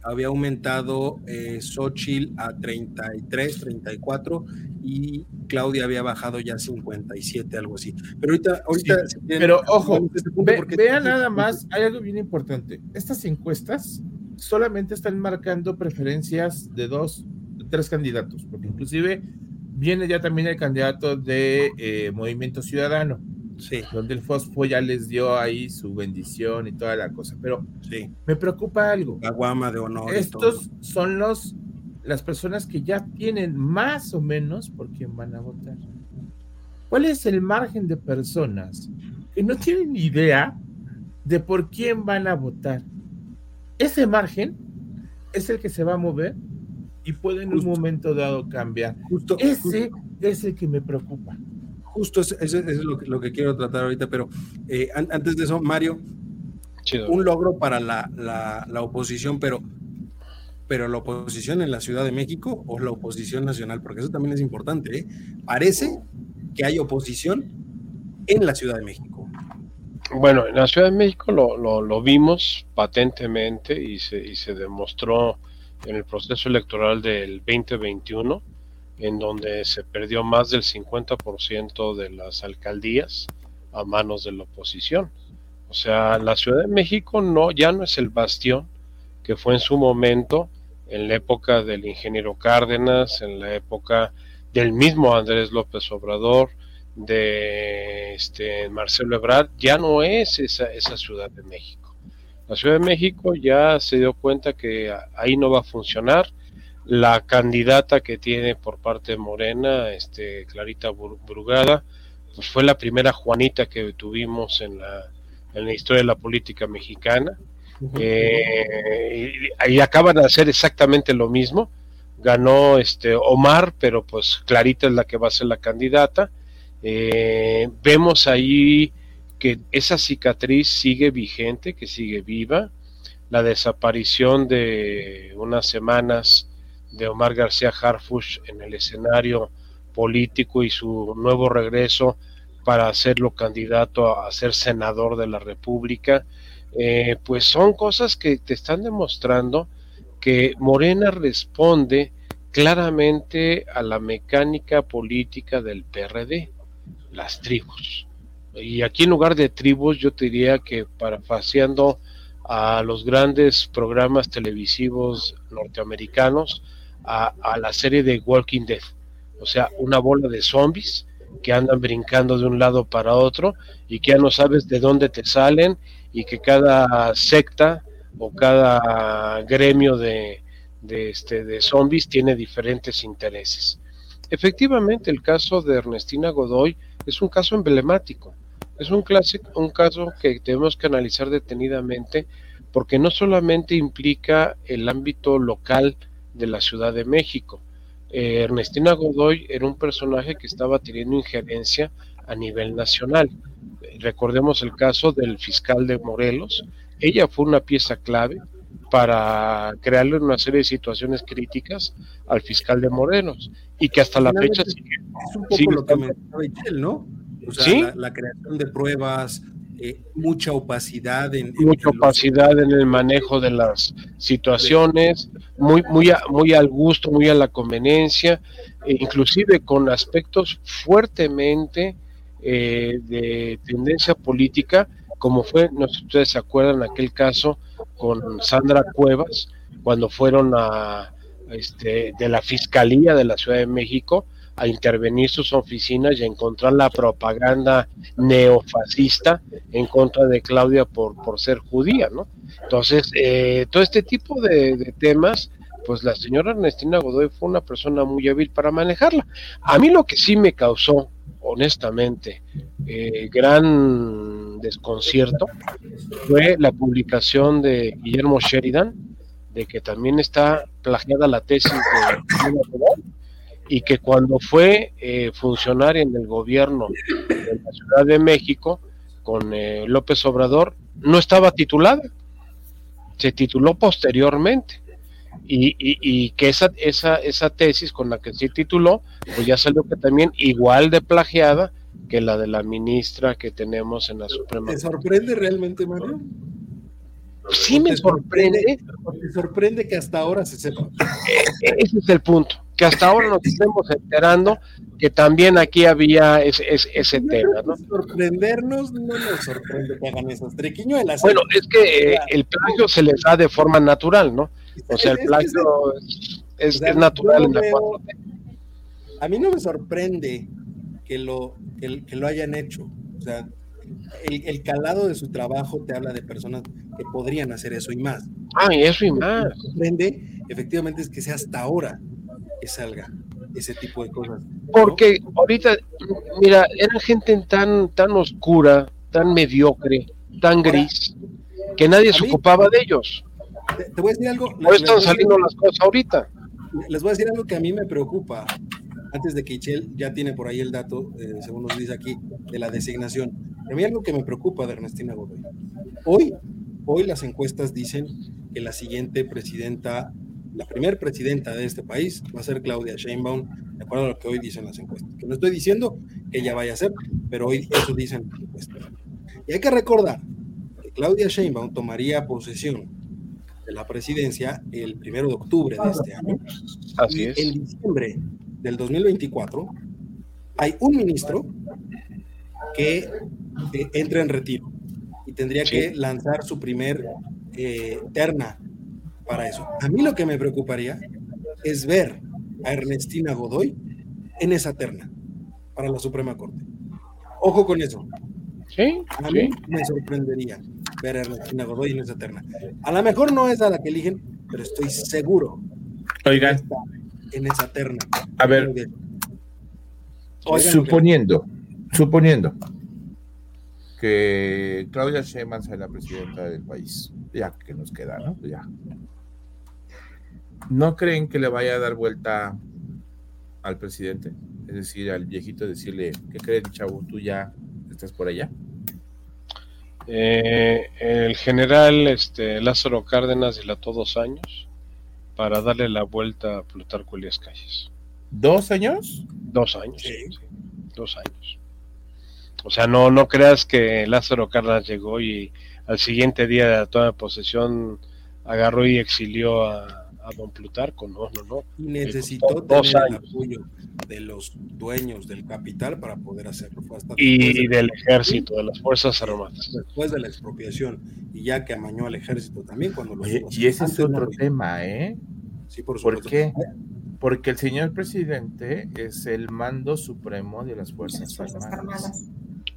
Speaker 1: había aumentado eh, Xochitl a 33, 34 y Claudia había bajado ya a 57, algo así. Pero ahorita, ahorita
Speaker 3: pero ojo, este vean nada más, hay algo bien importante. Estas encuestas solamente están marcando preferencias de dos, de tres candidatos, porque inclusive viene ya también el candidato de eh, Movimiento Ciudadano Sí. Donde el Fosfo ya les dio ahí su bendición y toda la cosa. Pero sí. me preocupa algo.
Speaker 1: La guama de honor.
Speaker 3: Estos son los las personas que ya tienen más o menos por quién van a votar. ¿Cuál es el margen de personas que no tienen idea de por quién van a votar? Ese margen es el que se va a mover y puede en un momento dado cambiar. Justo, Ese es el que me preocupa.
Speaker 1: Justo eso, es lo que, quiero tratar ahorita, pero eh, antes de eso, Mario, un logro para la, oposición, pero, pero la oposición en la Ciudad de México o la oposición nacional, porque eso también es importante. ¿eh? Parece que hay oposición en la Ciudad de México.
Speaker 4: Bueno, en la Ciudad de México lo, lo, vimos patentemente y se, y se demostró en el proceso electoral del 2021 en donde se perdió más del 50% de las alcaldías a manos de la oposición. O sea, la Ciudad de México no ya no es el bastión que fue en su momento en la época del ingeniero Cárdenas, en la época del mismo Andrés López Obrador, de este Marcelo Ebrard, ya no es esa, esa Ciudad de México. La Ciudad de México ya se dio cuenta que ahí no va a funcionar, la candidata que tiene por parte de Morena, este, Clarita Brugada, pues fue la primera Juanita que tuvimos en la, en la historia de la política mexicana. Eh, y, acaban de hacer exactamente lo mismo. Ganó este Omar, pero pues Clarita es la que va a ser la candidata. Eh, vemos ahí que esa cicatriz sigue vigente, que sigue viva. La desaparición de unas semanas de Omar García Harfush en el escenario político y su nuevo regreso para hacerlo candidato a ser senador de la República, eh, pues son cosas que te están demostrando que Morena responde claramente a la mecánica política del PRD, las tribus. Y aquí en lugar de tribus yo te diría que parafaseando a los grandes programas televisivos norteamericanos, a, la serie de Walking Dead, o sea, una bola de zombies que andan brincando de un lado para otro y que ya no sabes de dónde te salen y que cada secta o cada gremio de, de, este, de zombies tiene diferentes intereses. Efectivamente, el caso de Ernestina Godoy es un caso emblemático, es un, clásico, un caso que tenemos que analizar detenidamente porque no solamente implica el ámbito local de la Ciudad de México, eh, Ernestina Godoy era un personaje que estaba teniendo injerencia a nivel nacional. Recordemos el caso del fiscal de Morelos. Ella fue una pieza clave para crearle una serie de situaciones críticas al fiscal de Morelos y que hasta la fecha sigue.
Speaker 1: Es un poco lo que me ¿no? O sea, la, creación de pruebas, eh, mucha opacidad en,
Speaker 4: mucha opacidad en el manejo de las situaciones muy muy muy al gusto muy a la conveniencia e inclusive con aspectos fuertemente eh, de tendencia política como fue no sé si ustedes se acuerdan aquel caso con Sandra Cuevas cuando fueron a este de la fiscalía de la Ciudad de México a intervenir sus oficinas y a encontrar la propaganda neofascista en contra de Claudia por, por ser judía, ¿no? Entonces, eh, todo este tipo de, temas, pues la señora Ernestina Godoy fue una persona muy hábil para manejarla. A mí lo que sí me causó, honestamente, eh, gran desconcierto fue la publicación de Guillermo Sheridan, de que también está plagiada la tesis de y que cuando fue eh, funcionario en el gobierno de la Ciudad de México con eh, López Obrador, no estaba titulada, se tituló posteriormente. Y, y, que esa, esa, esa tesis con la que se tituló, pues ya salió que también igual de plagiada que la de la ministra que tenemos en la Suprema.
Speaker 1: ¿Te sorprende realmente, Mario?
Speaker 4: Sí me sorprende.
Speaker 1: ¿Te sorprende que hasta ahora se sepa?
Speaker 4: E, ese es el punto que hasta ahora nos estemos enterando que también aquí había ese, ese, tema. ¿no?
Speaker 1: Sorprendernos no nos sorprende que hagan esas triquiñuelas.
Speaker 4: Bueno, es que el plagio se les da de forma natural, ¿no? O sea, el plagio es, natural en la
Speaker 1: A mí no me sorprende que lo, que, lo hayan hecho. O sea, el, el, calado de su trabajo te habla de personas que podrían hacer eso y más.
Speaker 4: Ah, y eso y más.
Speaker 1: Lo que me sorprende, efectivamente, es que sea hasta ahora que salga ese tipo de cosas.
Speaker 4: Porque ahorita, mira, era gente tan, tan oscura, tan mediocre, tan gris, que nadie se ocupaba de ellos.
Speaker 1: Te, voy a decir algo.
Speaker 4: No están saliendo las cosas ahorita.
Speaker 1: Les voy a decir algo que a mí me preocupa. Antes de que Ichel ya tiene por ahí el dato, eh, según nos dice aquí, de la designación. A mí algo que me preocupa de Ernestina Godoy. Hoy, hoy las encuestas dicen que la siguiente presidenta la primera presidenta de este país va a ser Claudia Sheinbaum, de acuerdo a lo que hoy dicen las encuestas. Que no estoy diciendo que ella vaya a ser, pero hoy eso dicen las encuestas. Y hay que recordar que Claudia Sheinbaum tomaría posesión de la presidencia el primero de octubre de este año.
Speaker 4: Así
Speaker 1: y
Speaker 4: es.
Speaker 1: en diciembre del 2024 hay un ministro que entra en retiro y tendría que lanzar su primer eh, terna para eso. A mí lo que me preocuparía es ver a Ernestina Godoy en esa terna para la Suprema Corte. Ojo con eso.
Speaker 4: Sí,
Speaker 1: a mí me sorprendería ver a Ernestina Godoy en esa terna. A lo mejor no es a la que eligen, pero estoy seguro
Speaker 3: Oigan,
Speaker 1: en esa terna.
Speaker 3: A ver, suponiendo, suponiendo que Claudia Sheinbaum sea la presidenta del país, ya que nos queda, ¿no? Ya. ¿No creen que le vaya a dar vuelta al presidente? Es decir, al viejito decirle, ¿qué crees, chavo? ¿Tú ya estás por allá?
Speaker 4: Eh, el general este, Lázaro Cárdenas dilató dos años para darle la vuelta a Plutarco Elías Calles.
Speaker 3: ¿Dos años?
Speaker 4: Dos años, sí. dos años. O sea, no, no creas que Lázaro Cárdenas llegó y al siguiente día de la toma de posesión agarró y exilió a, don Plutarco, no, no, no.
Speaker 1: Y necesitó tener el apoyo de los dueños del capital para poder hacerlo.
Speaker 4: y del ejército, de las Fuerzas Armadas.
Speaker 1: Después de la expropiación, y ya que amañó al ejército también cuando lo
Speaker 3: Y ese es otro tema, ¿eh?
Speaker 1: Sí, por
Speaker 3: supuesto. ¿Por qué? Porque el señor presidente es el mando supremo de las Fuerzas, Armadas.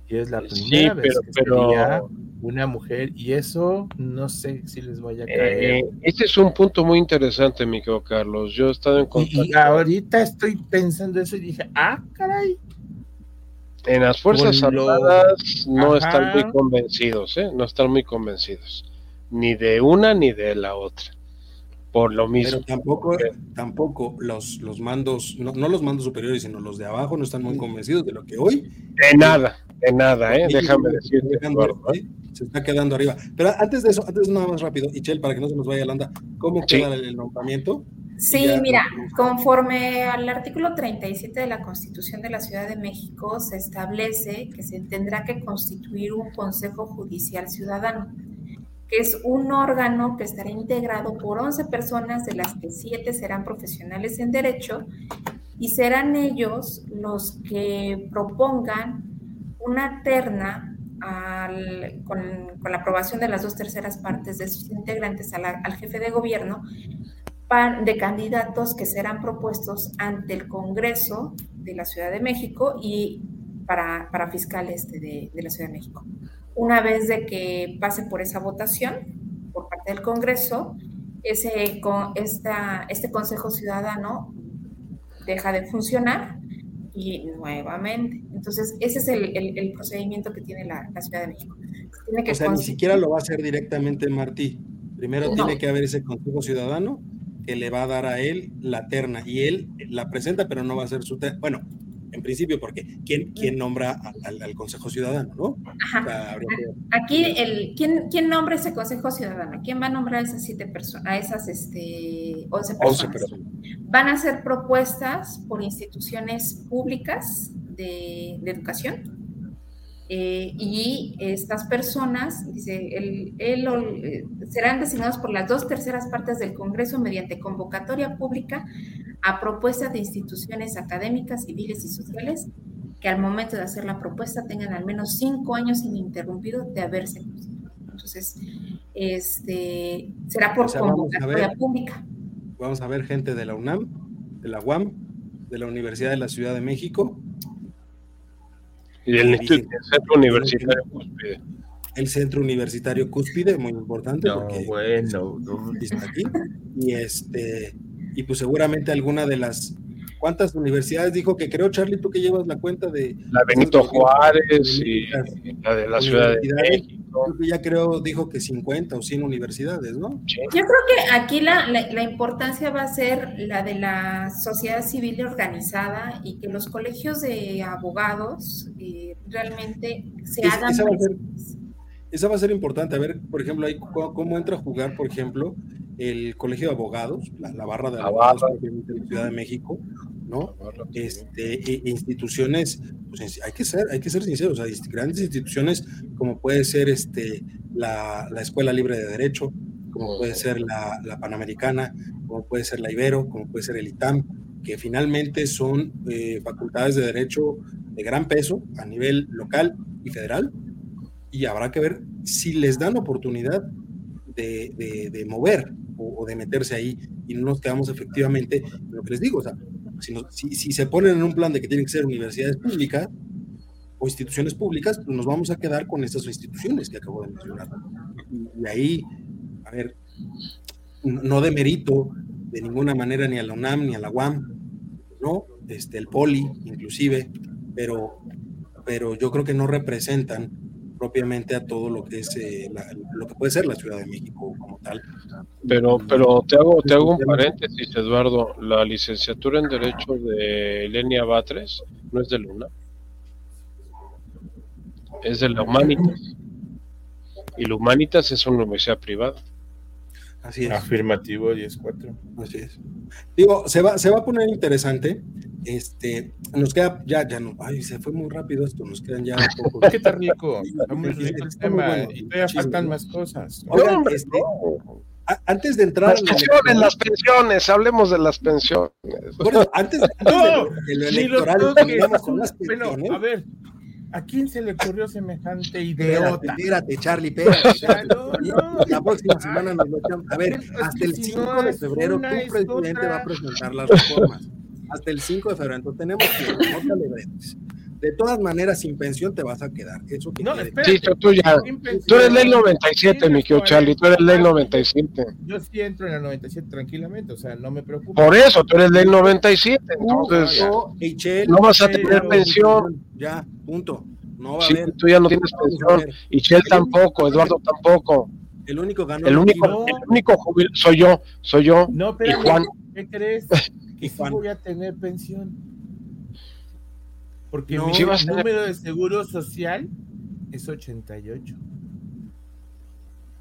Speaker 3: Y es la primera vez que pero... una mujer, y eso no sé si les voy a caer.
Speaker 4: Eh, este es un punto muy interesante, mi querido Carlos. Yo he estado en
Speaker 3: contacto. Y, ahorita estoy pensando eso y dije, ah, caray.
Speaker 4: En las Fuerzas Armadas no están muy convencidos, ¿eh? No están muy convencidos. Ni de una ni de la otra por lo mismo.
Speaker 1: Pero tampoco, tampoco los, los mandos, no, los mandos superiores, sino los de abajo no están muy convencidos de lo que hoy.
Speaker 4: De nada, de nada, ¿eh? déjame decirte. ¿eh?
Speaker 1: Se está quedando arriba. Pero antes de eso, antes nada más rápido, Ichel, para que no se nos vaya la anda, ¿cómo queda el nombramiento?
Speaker 2: Sí, mira, conforme al artículo 37 de la Constitución de la Ciudad de México, se establece que se tendrá que constituir un Consejo Judicial Ciudadano que es un órgano que estará integrado por 11 personas, de las que 7 serán profesionales en derecho, y serán ellos los que propongan una terna con, la aprobación de las dos terceras partes de sus integrantes al jefe de gobierno de candidatos que serán propuestos ante el Congreso de la Ciudad de México y para, para fiscal este de, de la Ciudad de México. Una vez de que pase por esa votación por parte del Congreso, ese, esta, este Consejo Ciudadano deja de funcionar y nuevamente. Entonces, ese es el, procedimiento que tiene la, Ciudad de México.
Speaker 1: Tiene que o sea, ni siquiera lo va a hacer directamente Martí. Primero tiene que haber ese Consejo Ciudadano que le va a dar a él la terna y él la presenta, pero no va a ser su terna. Bueno, en principio, porque ¿quién, quién nombra al, Consejo Ciudadano, no?
Speaker 2: Aquí, el, ¿quién, ¿quién nombra ese Consejo Ciudadano? ¿Quién va a nombrar a esas siete personas, a esas este, 11 personas? Van a ser propuestas por instituciones públicas de, educación. Eh, y estas personas, dice, el, eh, serán designados por las dos terceras partes del Congreso mediante convocatoria pública a propuesta de instituciones académicas, civiles y sociales que al momento de hacer la propuesta tengan al menos cinco años ininterrumpido de haberse. Entonces, este, será por convocatoria pública.
Speaker 1: Vamos a ver gente de la UNAM, de la UAM, de la Universidad de la Ciudad de México.
Speaker 4: Y del Centro Universitario Cúspide.
Speaker 1: El Centro Universitario Cúspide, muy importante.
Speaker 3: No, porque bueno, no.
Speaker 1: está aquí. Y este y pues seguramente alguna de las ¿Cuántas universidades dijo que creo, Charlie, tú que llevas la cuenta de...
Speaker 4: La Benito Juárez y la de la Ciudad de México.
Speaker 1: Ya creo, dijo que 50 o 100 universidades, ¿no?
Speaker 2: Yo creo que aquí la, la, importancia va a ser la de la sociedad civil organizada y que los colegios de abogados eh, realmente se hagan...
Speaker 1: Esa va, a ser, esa va, a ser, importante. A ver, por ejemplo, ahí cómo entra a jugar, por ejemplo, el Colegio de Abogados, la, barra de abogados de la Ciudad de México, ¿no? Este, e, instituciones, pues hay que ser, hay que ser sinceros, grandes instituciones como puede ser este, la, Escuela Libre de Derecho, como puede ser la, Panamericana, como puede ser la Ibero, como puede ser el ITAM, que finalmente son eh, facultades de derecho de gran peso a nivel local y federal, y habrá que ver si les dan oportunidad de, de mover o, de meterse ahí y no nos quedamos efectivamente lo que les digo, o sea, si, si, se ponen en un plan de que tienen que ser universidades públicas o instituciones públicas, pues nos vamos a quedar con estas instituciones que acabo de mencionar. Y, ahí, a ver, no de mérito de ninguna manera ni a la UNAM ni a la UAM, ¿no? Este, el POLI, inclusive, pero, pero yo creo que no representan propiamente a todo lo que es eh, lo que puede ser la Ciudad de México como tal.
Speaker 4: Pero, pero te hago, te hago un paréntesis, Eduardo. La licenciatura en Derecho de Elenia Batres no es de Luna, es de la Humanitas. Y la Humanitas es una universidad privada.
Speaker 3: Así es. Afirmativo 10-4.
Speaker 1: Así es. Digo, se va, se va a poner interesante. Este, nos queda, ya, ya no, ay, se fue muy rápido esto, nos quedan ya
Speaker 3: pocos. ¿Qué tal rico? Está muy rico el tema y todavía faltan más cosas.
Speaker 1: Oigan, este, antes de entrar.
Speaker 4: Las pensiones, las pensiones, hablemos de las pensiones.
Speaker 1: Bueno, antes, antes
Speaker 3: no, de, lo electoral, digamos, con las pensiones. Bueno, a ver, ¿A quién se le ocurrió semejante idea?
Speaker 1: Espérate, Charlie, espérate. La próxima semana nos lo echamos. A ver, hasta el 5 de febrero tu presidente va a presentar las reformas. Hasta el 5 de febrero. Entonces tenemos que no te De todas maneras, sin pensión te vas a quedar. Eso que
Speaker 4: no, sí, tú ya. Tú eres ley 97, mi querido Charlie. Tú eres ley 97.
Speaker 3: Yo sí entro en la 97 tranquilamente, o sea, no me preocupo.
Speaker 4: Por eso, tú eres ley 97. Entonces, no vas a tener pensión.
Speaker 1: Ya, punto. No
Speaker 4: va a haber. Tú ya no tienes pensión. Y Chel tampoco, Eduardo tampoco.
Speaker 1: El único
Speaker 4: ganó. El único, el único jubil soy yo, soy yo.
Speaker 3: No, pero y Juan. ¿qué crees? Que sí voy a tener pensión. Porque mi número de seguro social es 88.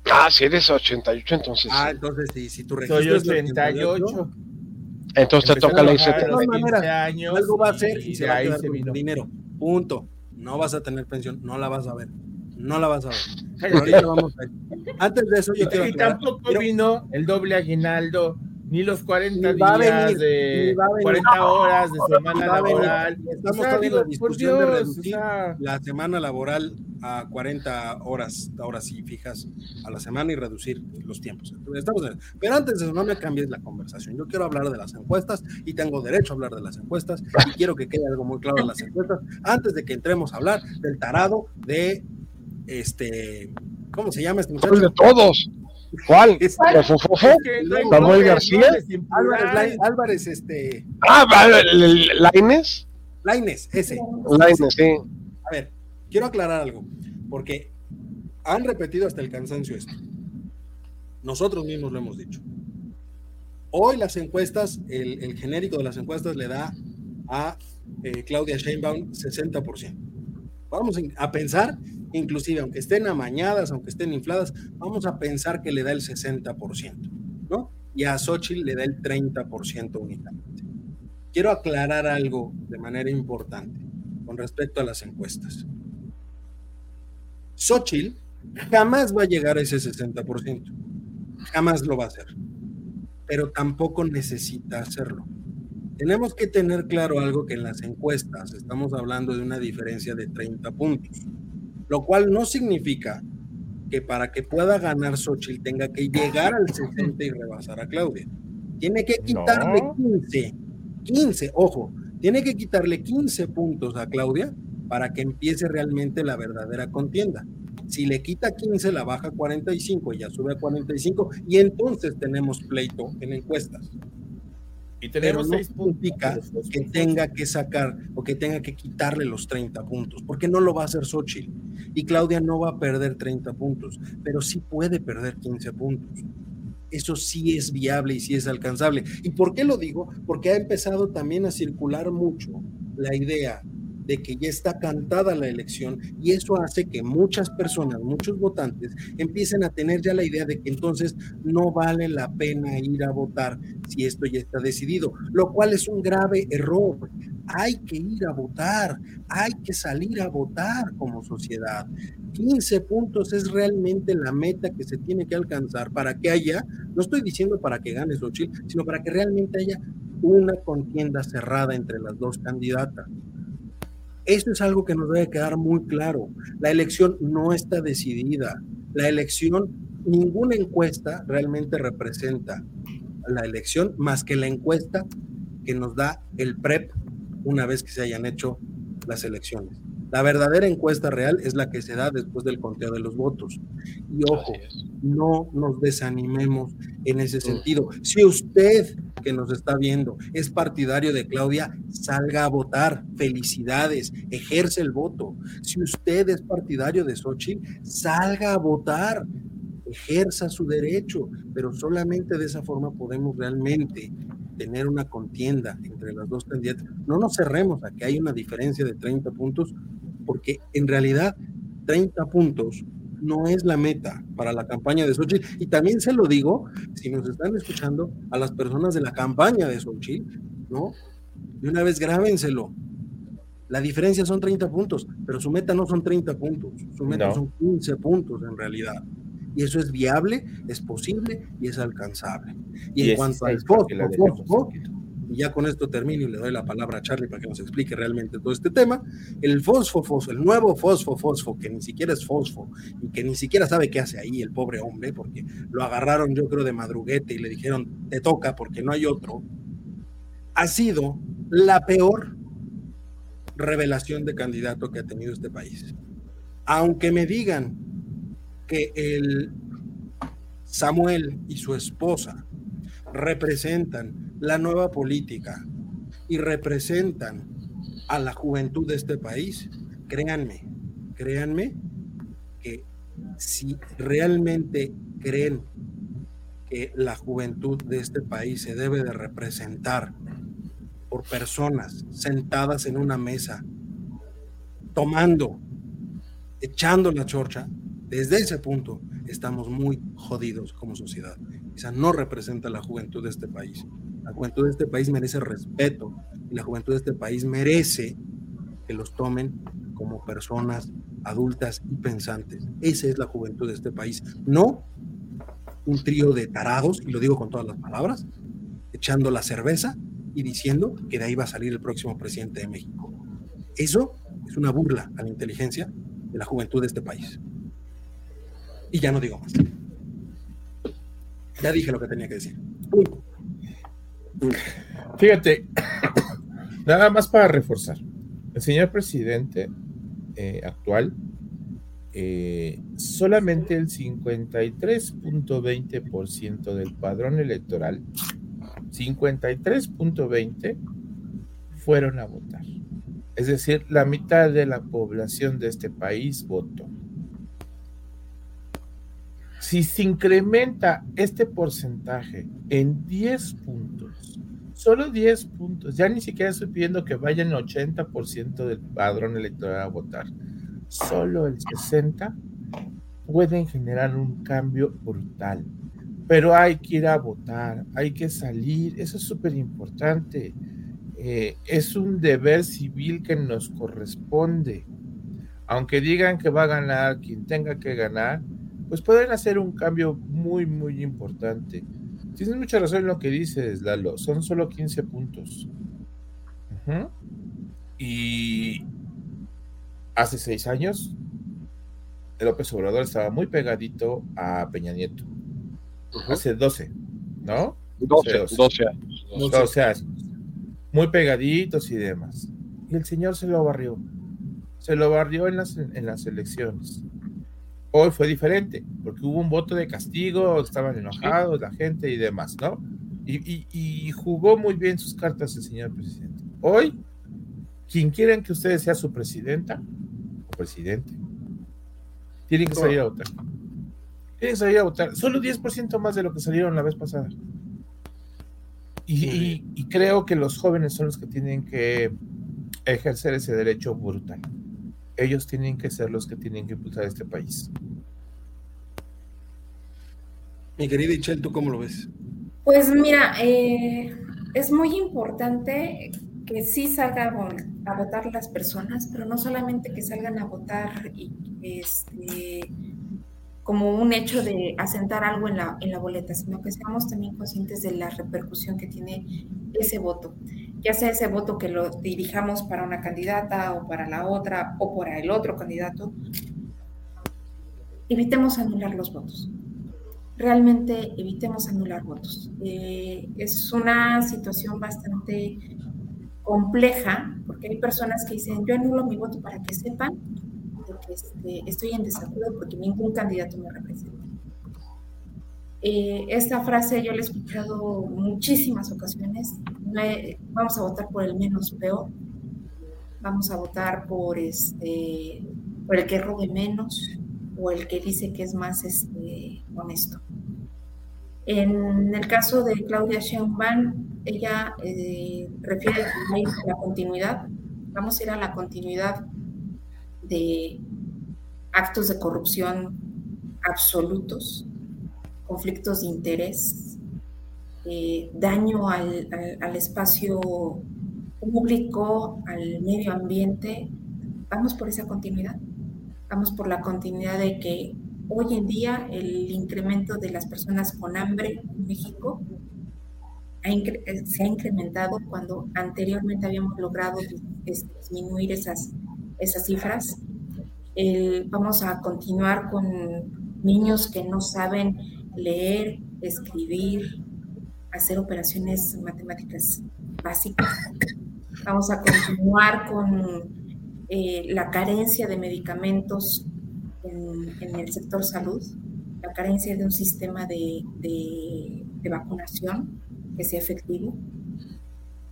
Speaker 4: Ah, si eres 88, entonces.
Speaker 1: Ah, entonces sí, si tu
Speaker 3: registro Soy 88.
Speaker 4: entonces te toca la ICT.
Speaker 1: De todas maneras, algo va a ser y se va a quedar con dinero. Punto no vas a tener pensión, no la vas a ver. No la vas a ver. ahorita vamos a ver. Antes de eso, yo quiero.
Speaker 3: Y tampoco vino el doble aguinaldo, ni los 40 días de 40 horas de semana laboral.
Speaker 1: Estamos o sea, en la discusión de reducir la semana laboral a 40 horas, ahora sí fijas a la semana y reducir los tiempos. Estamos Pero antes de eso, no me cambies la conversación. Yo quiero hablar de las encuestas y tengo derecho a hablar de las encuestas y quiero que quede algo muy claro de las encuestas antes de que entremos a hablar del tarado de este, ¿cómo se llama este muchacho?
Speaker 4: De todos. ¿Cuál? ¿Samuel García?
Speaker 1: Álvarez, Álvarez, este.
Speaker 4: Ah, Laines.
Speaker 1: Laines, ese.
Speaker 4: Laines, sí.
Speaker 1: A ver, quiero aclarar algo, porque han repetido hasta el cansancio esto. Nosotros mismos lo hemos dicho. Hoy las encuestas, el, genérico de las encuestas le da a eh, Claudia Sheinbaum 60%. Vamos a pensar, inclusive aunque estén amañadas, aunque estén infladas, vamos a pensar que le da el 60%, ¿no? Y a Xochitl le da el 30% únicamente. Quiero aclarar algo de manera importante con respecto a las encuestas. Xochitl jamás va a llegar a ese 60%. Jamás lo va a hacer. Pero tampoco necesita hacerlo. Tenemos que tener claro algo que en las encuestas estamos hablando de una diferencia de 30 puntos, lo cual no significa que para que pueda ganar Xochitl tenga que llegar al 60 y rebasar a Claudia. Tiene que quitarle 15, 15, ojo, tiene que quitarle 15 puntos a Claudia para que empiece realmente la verdadera contienda. Si le quita 15, la baja a 45 y ya sube a 45 y entonces tenemos pleito en encuestas. Y tenemos Pero no significa que tenga que sacar o que tenga que quitarle los 30 puntos, porque no lo va a hacer Xochitl. Y Claudia no va a perder 30 puntos, pero sí puede perder 15 puntos. Eso sí es viable y sí es alcanzable. ¿Y por qué lo digo? Porque ha empezado también a circular mucho la idea de que ya está cantada la elección y eso hace que muchas personas, muchos votantes empiecen a tener ya la idea de que entonces no vale la pena ir a votar si esto ya está decidido, lo cual es un grave error. Hay que ir a votar, hay que salir a votar como sociedad. 15 puntos es realmente la meta que se tiene que alcanzar para que haya, no estoy diciendo para que gane Xochitl, sino para que realmente haya una contienda cerrada entre las dos candidatas. Esto es algo que nos debe quedar muy claro. La elección no está decidida. La elección, ninguna encuesta realmente representa la elección más que la encuesta que nos da el PREP una vez que se hayan hecho las elecciones. La verdadera encuesta real es la que se da después del conteo de los votos. Y ojo, no nos desanimemos en ese sentido. Si usted que nos está viendo es partidario de Claudia, salga a votar. Felicidades, ejerce el voto. Si usted es partidario de Xochitl, salga a votar ejerza su derecho, pero solamente de esa forma podemos realmente tener una contienda entre las dos candidatas. No nos cerremos a que hay una diferencia de 30 puntos, porque en realidad 30 puntos no es la meta para la campaña de Xochitl. Y también se lo digo, si nos están escuchando, a las personas de la campaña de Xochitl, ¿no? De una vez grábenselo. La diferencia son 30 puntos, pero su meta no son 30 puntos, su meta son 15 puntos en realidad. Y eso es viable, es posible y es alcanzable. Y, en cuanto al fosfo, y ya con esto termino y le doy la palabra a Charlie para que nos explique realmente todo este tema, el fosfo, el nuevo fosfo, fosfo, que ni siquiera es fosfo y que ni siquiera sabe qué hace ahí el pobre hombre, porque lo agarraron yo creo de madruguete y le dijeron, te toca porque no hay otro, ha sido la peor revelación de candidato que ha tenido este país. Aunque me digan que el Samuel y su esposa representan la nueva política y representan a la juventud de este país, créanme, créanme que si realmente creen que la juventud de este país se debe de representar por personas sentadas en una mesa, tomando, echando la chorcha, desde ese punto estamos muy jodidos como sociedad. Esa no representa la juventud de este país. La juventud de este país merece respeto y la juventud de este país merece que los tomen como personas adultas y pensantes. Esa es la juventud de este país. No un trío de tarados, y lo digo con todas las palabras, echando la cerveza y diciendo que de ahí va a salir el próximo presidente de México. Eso es una burla a la inteligencia de la juventud de este país. Y ya no digo más. Ya dije lo que tenía que decir.
Speaker 3: Fíjate, nada más para reforzar. El señor presidente eh, actual, eh, solamente el 53.20% del padrón electoral, 53.20 fueron a votar. Es decir, la mitad de la población de este país votó. Si se incrementa este porcentaje en 10 puntos, solo 10 puntos, ya ni siquiera estoy pidiendo que vayan el 80% del padrón electoral a votar, solo el 60% pueden generar un cambio brutal. Pero hay que ir a votar, hay que salir, eso es súper importante. Eh, es un deber civil que nos corresponde. Aunque digan que va a ganar quien tenga que ganar, pues pueden hacer un cambio muy, muy importante. Tienes mucha razón en lo que dices, Lalo. Son solo 15 puntos. Y hace seis años, López Obrador estaba muy pegadito a Peña Nieto. Hace 12, ¿no?
Speaker 4: 12, 12,
Speaker 3: años. Muy pegaditos y demás. Y el señor se lo barrió. Se lo barrió en las, en las elecciones. Hoy fue diferente, porque hubo un voto de castigo, estaban enojados la gente y demás, ¿no? Y, jugó muy bien sus cartas el señor presidente. Hoy, quien quieran que ustedes sea su presidenta o presidente, tienen que salir a votar. Tienen que salir a votar. Solo 10% más de lo que salieron la vez pasada. Y, y, creo que los jóvenes son los que tienen que ejercer ese derecho brutal ellos tienen que ser los que tienen que impulsar este país.
Speaker 1: Mi querida Ichel, ¿tú cómo lo ves?
Speaker 2: Pues mira, eh, es muy importante que sí salgan a votar las personas, pero no solamente que salgan a votar y este, como un hecho de asentar algo en la, en la boleta, sino que seamos también conscientes de la repercusión que tiene ese voto ya sea ese voto que lo dirijamos para una candidata o para la otra o para el otro candidato, evitemos anular los votos. Realmente evitemos anular votos. Eh, es una situación bastante compleja, porque hay personas que dicen, yo anulo mi voto para que sepan que este, estoy en desacuerdo porque ningún candidato me representa. Eh, esta frase yo la he escuchado muchísimas ocasiones. vamos a votar por el menos peor. Vamos a votar por, este, por el que robe menos o el que dice que es más este, honesto. En el caso de Claudia Sheinbaum, ella eh, refiere a la continuidad. Vamos a ir a la continuidad de actos de corrupción absolutos, conflictos de interés, eh, daño al, espacio público, al medio ambiente. Vamos por esa continuidad. Vamos por la continuidad de que hoy en día el incremento de las personas con hambre en México eh, se ha incrementado cuando anteriormente habíamos logrado disminuir esas, esas cifras. vamos a continuar con niños que no saben leer, escribir, hacer operaciones matemáticas básicas. Vamos a continuar con eh, la carencia de medicamentos en, el sector salud, la carencia de un sistema de, vacunación que sea efectivo.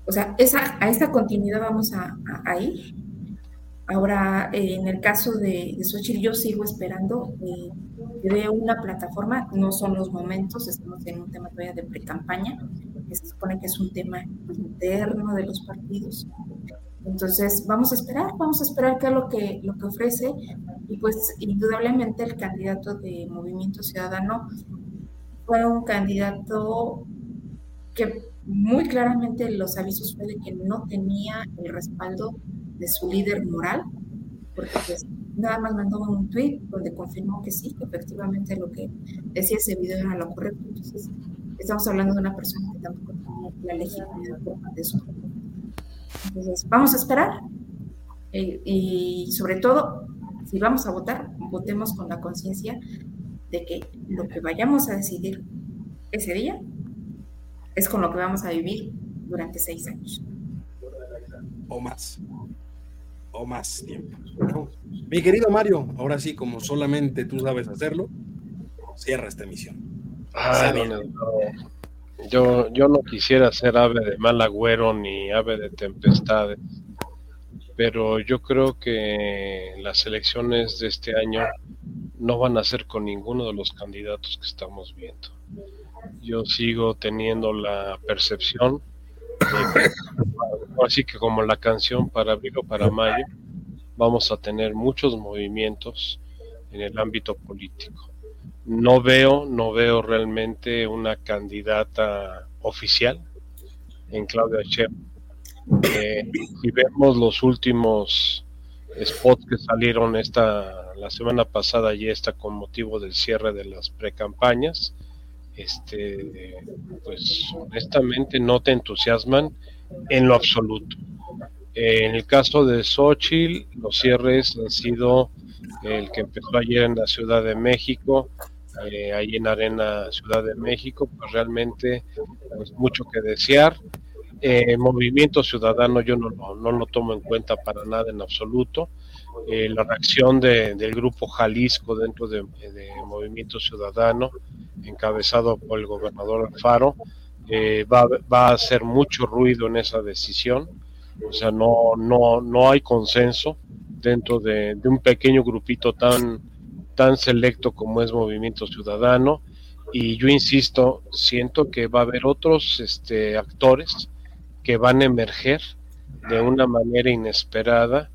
Speaker 2: O sea, esa, a esta continuidad vamos a, ir. Ahora, eh, en el caso de, de Xochitl, yo sigo esperando eh, de una plataforma, no son los momentos, estamos en un tema todavía de pre-campaña, que se supone que es un tema interno de los partidos. Entonces, vamos a esperar, vamos a esperar qué es lo que, lo que ofrece. Y pues, indudablemente, el candidato de Movimiento Ciudadano fue un candidato que muy claramente los avisos fue de que no tenía el respaldo de su líder moral, porque pues, nada más mandó un tweet donde confirmó que sí, que efectivamente lo que decía ese video era lo correcto. Entonces, estamos hablando de una persona que tampoco tiene la legitimidad de su entonces, vamos a esperar eh, y sobre todo, si vamos a votar, votemos con la conciencia de que lo que vayamos a decidir ese día es con lo que vamos a vivir durante seis años.
Speaker 1: O más. O más tiempo. Mi querido Mario, ahora sí, como solamente tú sabes hacerlo, cierra esta emisión.
Speaker 4: Yo, yo no quisiera ser ave de mal agüero ni ave de tempestades, pero yo creo que las elecciones de este año no van a ser con ninguno de los candidatos que estamos viendo. Yo sigo teniendo la percepción así que como la canción para abril o para mayo, vamos a tener muchos movimientos en el ámbito político no veo, no veo realmente una candidata oficial en Claudia Sheinbaum. Eh, si vemos los últimos spots que salieron esta la semana pasada y esta con motivo del cierre de las precampañas, este, pues honestamente no te entusiasman en lo absoluto. en el caso de Xochitl, los cierres han sido el que empezó ayer en la Ciudad de México, eh, ahí en Arena Ciudad de México, pues realmente pues, mucho que desear. Eh, movimiento ciudadano yo no lo, no lo tomo en cuenta para nada en absoluto. Eh, la reacción de, del grupo Jalisco dentro de, Movimiento Ciudadano, encabezado por el gobernador Alfaro, eh, va, va, a hacer mucho ruido en esa decisión. O sea, no, no, no hay consenso dentro de, de un pequeño grupito tan, tan selecto como es Movimiento Ciudadano. Y yo insisto, siento que va a haber otros este, actores que van a emerger de una manera inesperada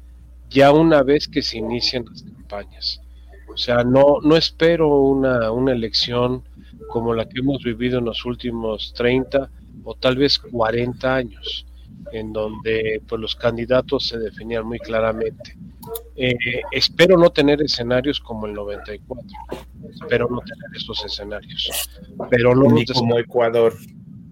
Speaker 4: ya una vez que se inician las campañas. O sea, no, no espero una, una elección como la que hemos vivido en los últimos 30 o tal vez 40 años, en donde pues, los candidatos se definían muy claramente. Eh, espero no tener escenarios como el 94. Espero no tener esos escenarios. Pero no
Speaker 3: ni como Ecuador.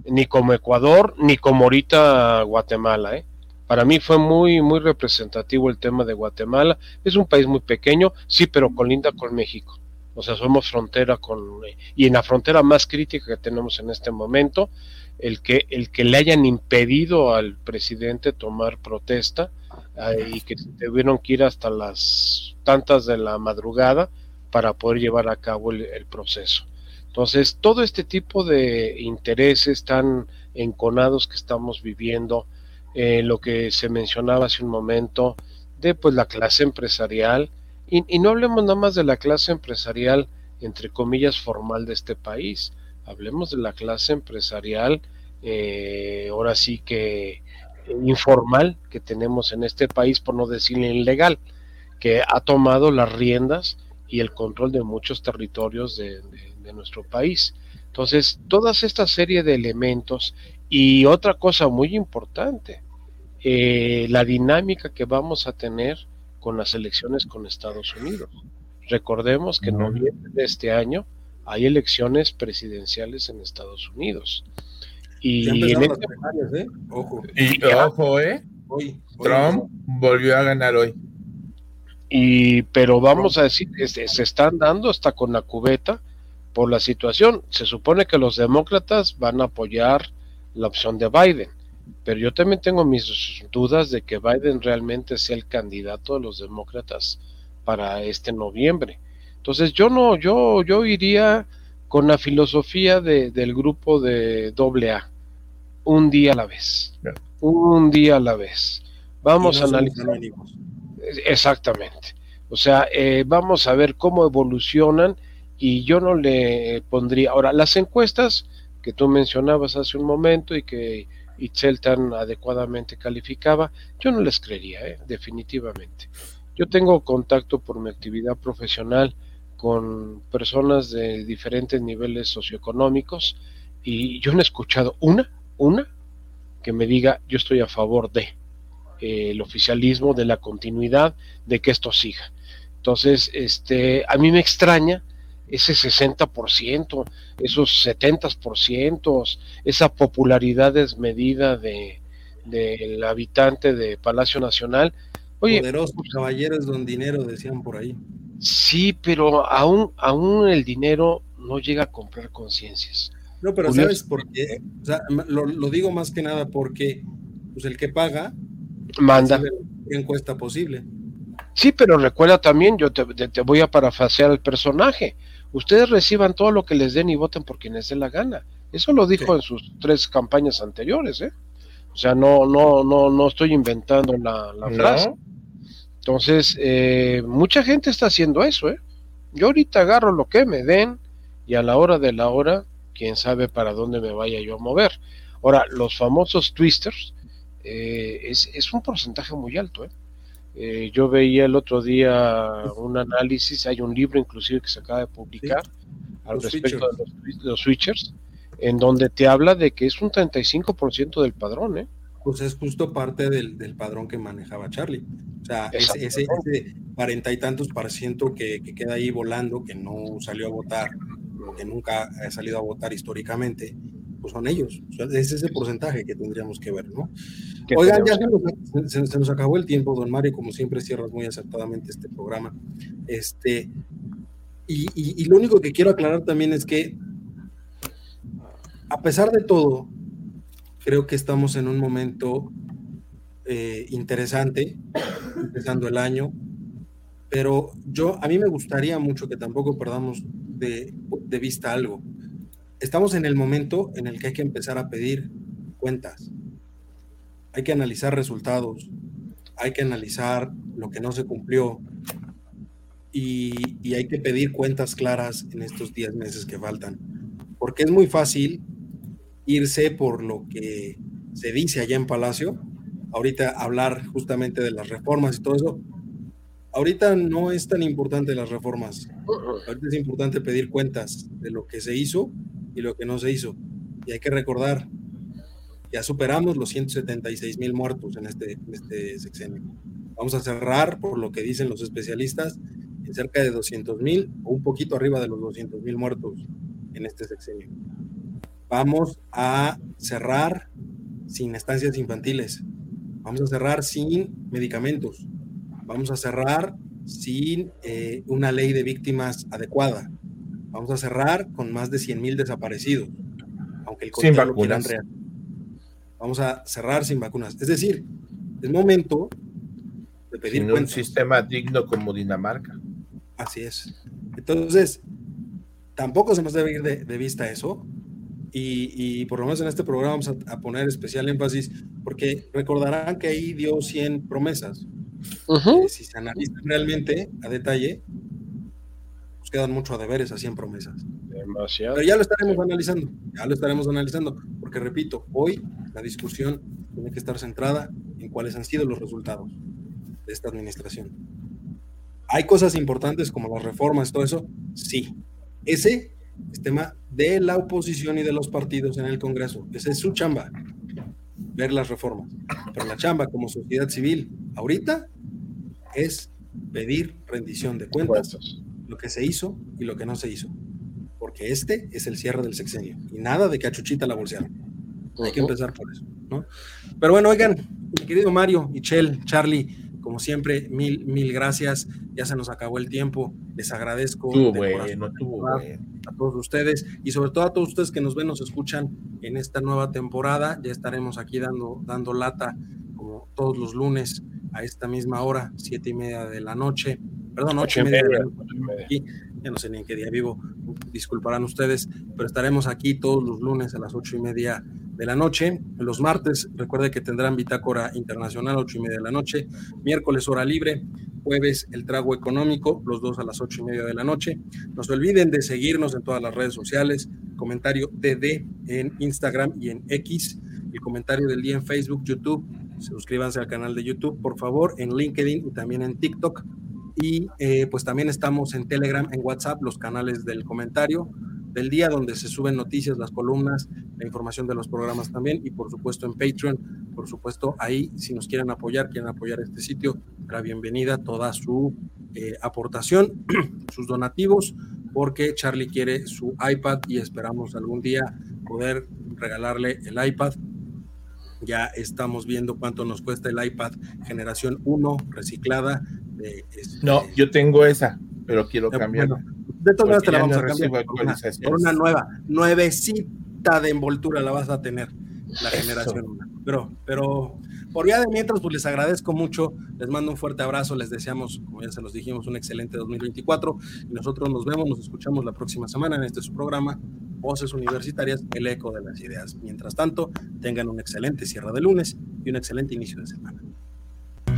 Speaker 4: Ni como Ecuador, ni como ahorita Guatemala. ¿eh? Para mí fue muy, muy representativo el tema de Guatemala. Es un país muy pequeño, sí, pero colinda con México. O sea, somos frontera con... Y en la frontera más crítica que tenemos en este momento, el que, el que le hayan impedido al presidente tomar protesta, y que tuvieron que ir hasta las tantas de la madrugada para poder llevar a cabo el, proceso. Entonces, todo este tipo de intereses tan enconados que estamos viviendo, eh, lo que se mencionaba hace un momento, de pues la clase empresarial, y, no hablemos nada más de la clase empresarial, entre comillas, formal de este país, hablemos de la clase empresarial, eh, ahora sí que informal que tenemos en este país, por no decir ilegal, que ha tomado las riendas y el control de muchos territorios de, nuestro país. Entonces, toda esta serie de elementos y otra cosa muy importante, eh, la dinámica que vamos a tener con las elecciones con Estados Unidos. Recordemos que en noviembre de este año hay elecciones presidenciales en Estados Unidos.
Speaker 3: Y en este... ¿eh? Ojo. Y, ojo, ¿eh? Trump volvió a ganar hoy.
Speaker 4: Y, pero vamos a decir, este, se están dando hasta con la cubeta por la situación. Se supone que los demócratas van a apoyar la opción de Biden, pero yo también tengo mis dudas de que Biden realmente sea el candidato de los demócratas para este noviembre. Entonces yo no, yo, yo iría con la filosofía de, del grupo de AA un día a la vez. Un día a la vez. Vamos a analizar. Exactamente. O sea, eh, vamos a ver cómo evolucionan y yo no le pondría. Ahora, las encuestas que tú mencionabas hace un momento y que Itzel tan adecuadamente calificaba, yo no les creería, ¿eh? definitivamente. Yo tengo contacto por mi actividad profesional con personas de diferentes niveles socioeconómicos y yo no he escuchado una una, que me diga yo estoy a favor de eh, el oficialismo, de la continuidad, de que esto siga. Entonces, este, a mí me extraña ese 60%, esos 70%, esa popularidad desmedida de, del habitante de Palacio Nacional.
Speaker 1: Oye, Poderosos caballeros don dinero, decían por ahí.
Speaker 4: Sí, pero aún, aún el dinero no llega a comprar conciencias.
Speaker 1: No, pero ¿sabes por qué? O sea, lo, digo más que nada porque pues el que paga
Speaker 4: manda
Speaker 1: la encuesta posible.
Speaker 4: Sí, pero recuerda también, yo te, voy a parafasear el personaje. Ustedes reciban todo lo que les den y voten por quien les dé la gana. Eso lo dijo en sus tres campañas anteriores, ¿eh? O sea, no, no, no, no estoy inventando la, frase. Entonces, eh, mucha gente está haciendo eso, ¿eh? Yo ahorita agarro lo que me den y a la hora de la hora quién sabe para dónde me vaya yo a mover. Ahora, los famosos twisters eh, es, un porcentaje muy alto. ¿eh? ¿eh? yo veía el otro día un análisis, hay un libro inclusive que se acaba de publicar al respecto de los, switchers, en donde te habla de que es un 35% del padrón. ¿eh?
Speaker 1: Pues es justo parte del, padrón que manejaba Charlie. O sea, ese, cuarenta y tantos por ciento que, que queda ahí volando, que no salió a votar, que nunca ha salido a votar históricamente, pues son ellos. es ese porcentaje que tendríamos que ver, ¿no? Oigan, ya se nos, acabó el tiempo, don Mario, como siempre cierras muy acertadamente este programa. Este, y, lo único que quiero aclarar también es que, a pesar de todo, creo que estamos en un momento eh, interesante, empezando el año, pero yo, a mí me gustaría mucho que tampoco perdamos de, vista algo. Estamos en el momento en el que hay que empezar a pedir cuentas. Hay que analizar resultados, hay que analizar lo que no se cumplió y, y hay que pedir cuentas claras en estos 10 meses que faltan. Porque es muy fácil irse por lo que se dice allá en Palacio, ahorita hablar justamente de las reformas y todo eso, ahorita no es tan importante las reformas. Ahorita es importante pedir cuentas de lo que se hizo y lo que no se hizo. Y hay que recordar, ya superamos los 176 mil muertos en este, este sexenio. Vamos a cerrar, por lo que dicen los especialistas, en cerca de 200 mil o un poquito arriba de los 200 mil muertos en este sexenio. Vamos a cerrar sin estancias infantiles. Vamos a cerrar sin medicamentos Vamos a cerrar sin eh, una ley de víctimas adecuada. Vamos a cerrar con más de 100 mil desaparecidos, aunque el lo quieran real. Vamos a cerrar sin vacunas. Es decir, es momento pedir
Speaker 3: un sistema digno como Dinamarca.
Speaker 1: Así es. Entonces, tampoco se nos debe ir de, vista eso. Y, por lo menos en este programa vamos a, poner especial énfasis porque recordarán que ahí dio 100 promesas. si se analizan realmente a detalle, nos quedan mucho a deberes a 100 promesas.
Speaker 4: Demasiado.
Speaker 1: Pero ya lo estaremos analizando, ya lo estaremos analizando, porque repito, hoy la discusión tiene que estar centrada en cuáles han sido los resultados de esta administración. ¿Hay cosas importantes como las reformas, todo eso? Sí. Ese es tema de la oposición y de los partidos en el Congreso. Esa es su chamba, ver las reformas. Pero la chamba como sociedad civil ahorita es pedir rendición de cuentas, lo que se hizo y lo que no se hizo. Porque este es el cierre del sexenio. Y nada de que a Chuchita la bolsearon. Hay que empezar por eso. ¿no? Pero bueno, oigan, mi querido Mario, Michelle, Charlie, como siempre, mil, mil gracias. Ya se nos acabó el tiempo. Les agradezco a todos ustedes y sobre todo a todos ustedes que nos ven, nos escuchan en esta nueva temporada. Ya estaremos aquí dando, dando lata como todos los lunes a esta misma hora, siete y media de la noche. Perdón, ocho, y media. Aquí. Ya no sé ni en qué día vivo, disculparán ustedes, pero estaremos aquí todos los lunes a las ocho y media de la noche. Los martes, recuerde que tendrán bitácora internacional, ocho y media de la noche. Miércoles, hora libre. Jueves, el trago económico, los dos a las ocho y media de la noche. No se olviden de seguirnos en todas las redes sociales. Comentario TD en Instagram y en X. El comentario del día en Facebook, YouTube. Suscríbanse al canal de YouTube, por favor, en LinkedIn y también en TikTok. Y eh, pues también estamos en Telegram, en WhatsApp, los canales del comentario del día, donde se suben noticias, las columnas, la información de los programas también, y por supuesto en Patreon, por supuesto ahí, si nos quieren apoyar, quieren apoyar este sitio, la bienvenida toda su eh, aportación, sus donativos, porque Charlie quiere su iPad y esperamos algún día poder regalarle el iPad. Ya estamos viendo cuánto nos cuesta el iPad generación 1 reciclada.
Speaker 3: Este, no, yo tengo esa, pero quiero cambiarla.
Speaker 1: De todas maneras te la vamos a cambiar por una, nueva, nuevecita de envoltura la vas a tener la generación. Pero, pero por ya de mientras, pues les agradezco mucho, les mando un fuerte abrazo, les deseamos, como ya se los dijimos, un excelente 2024 y nosotros nos vemos, nos escuchamos la próxima semana en este su programa, Voces Universitarias, el eco de las ideas. Mientras tanto, tengan un excelente cierre de lunes y un excelente inicio de semana.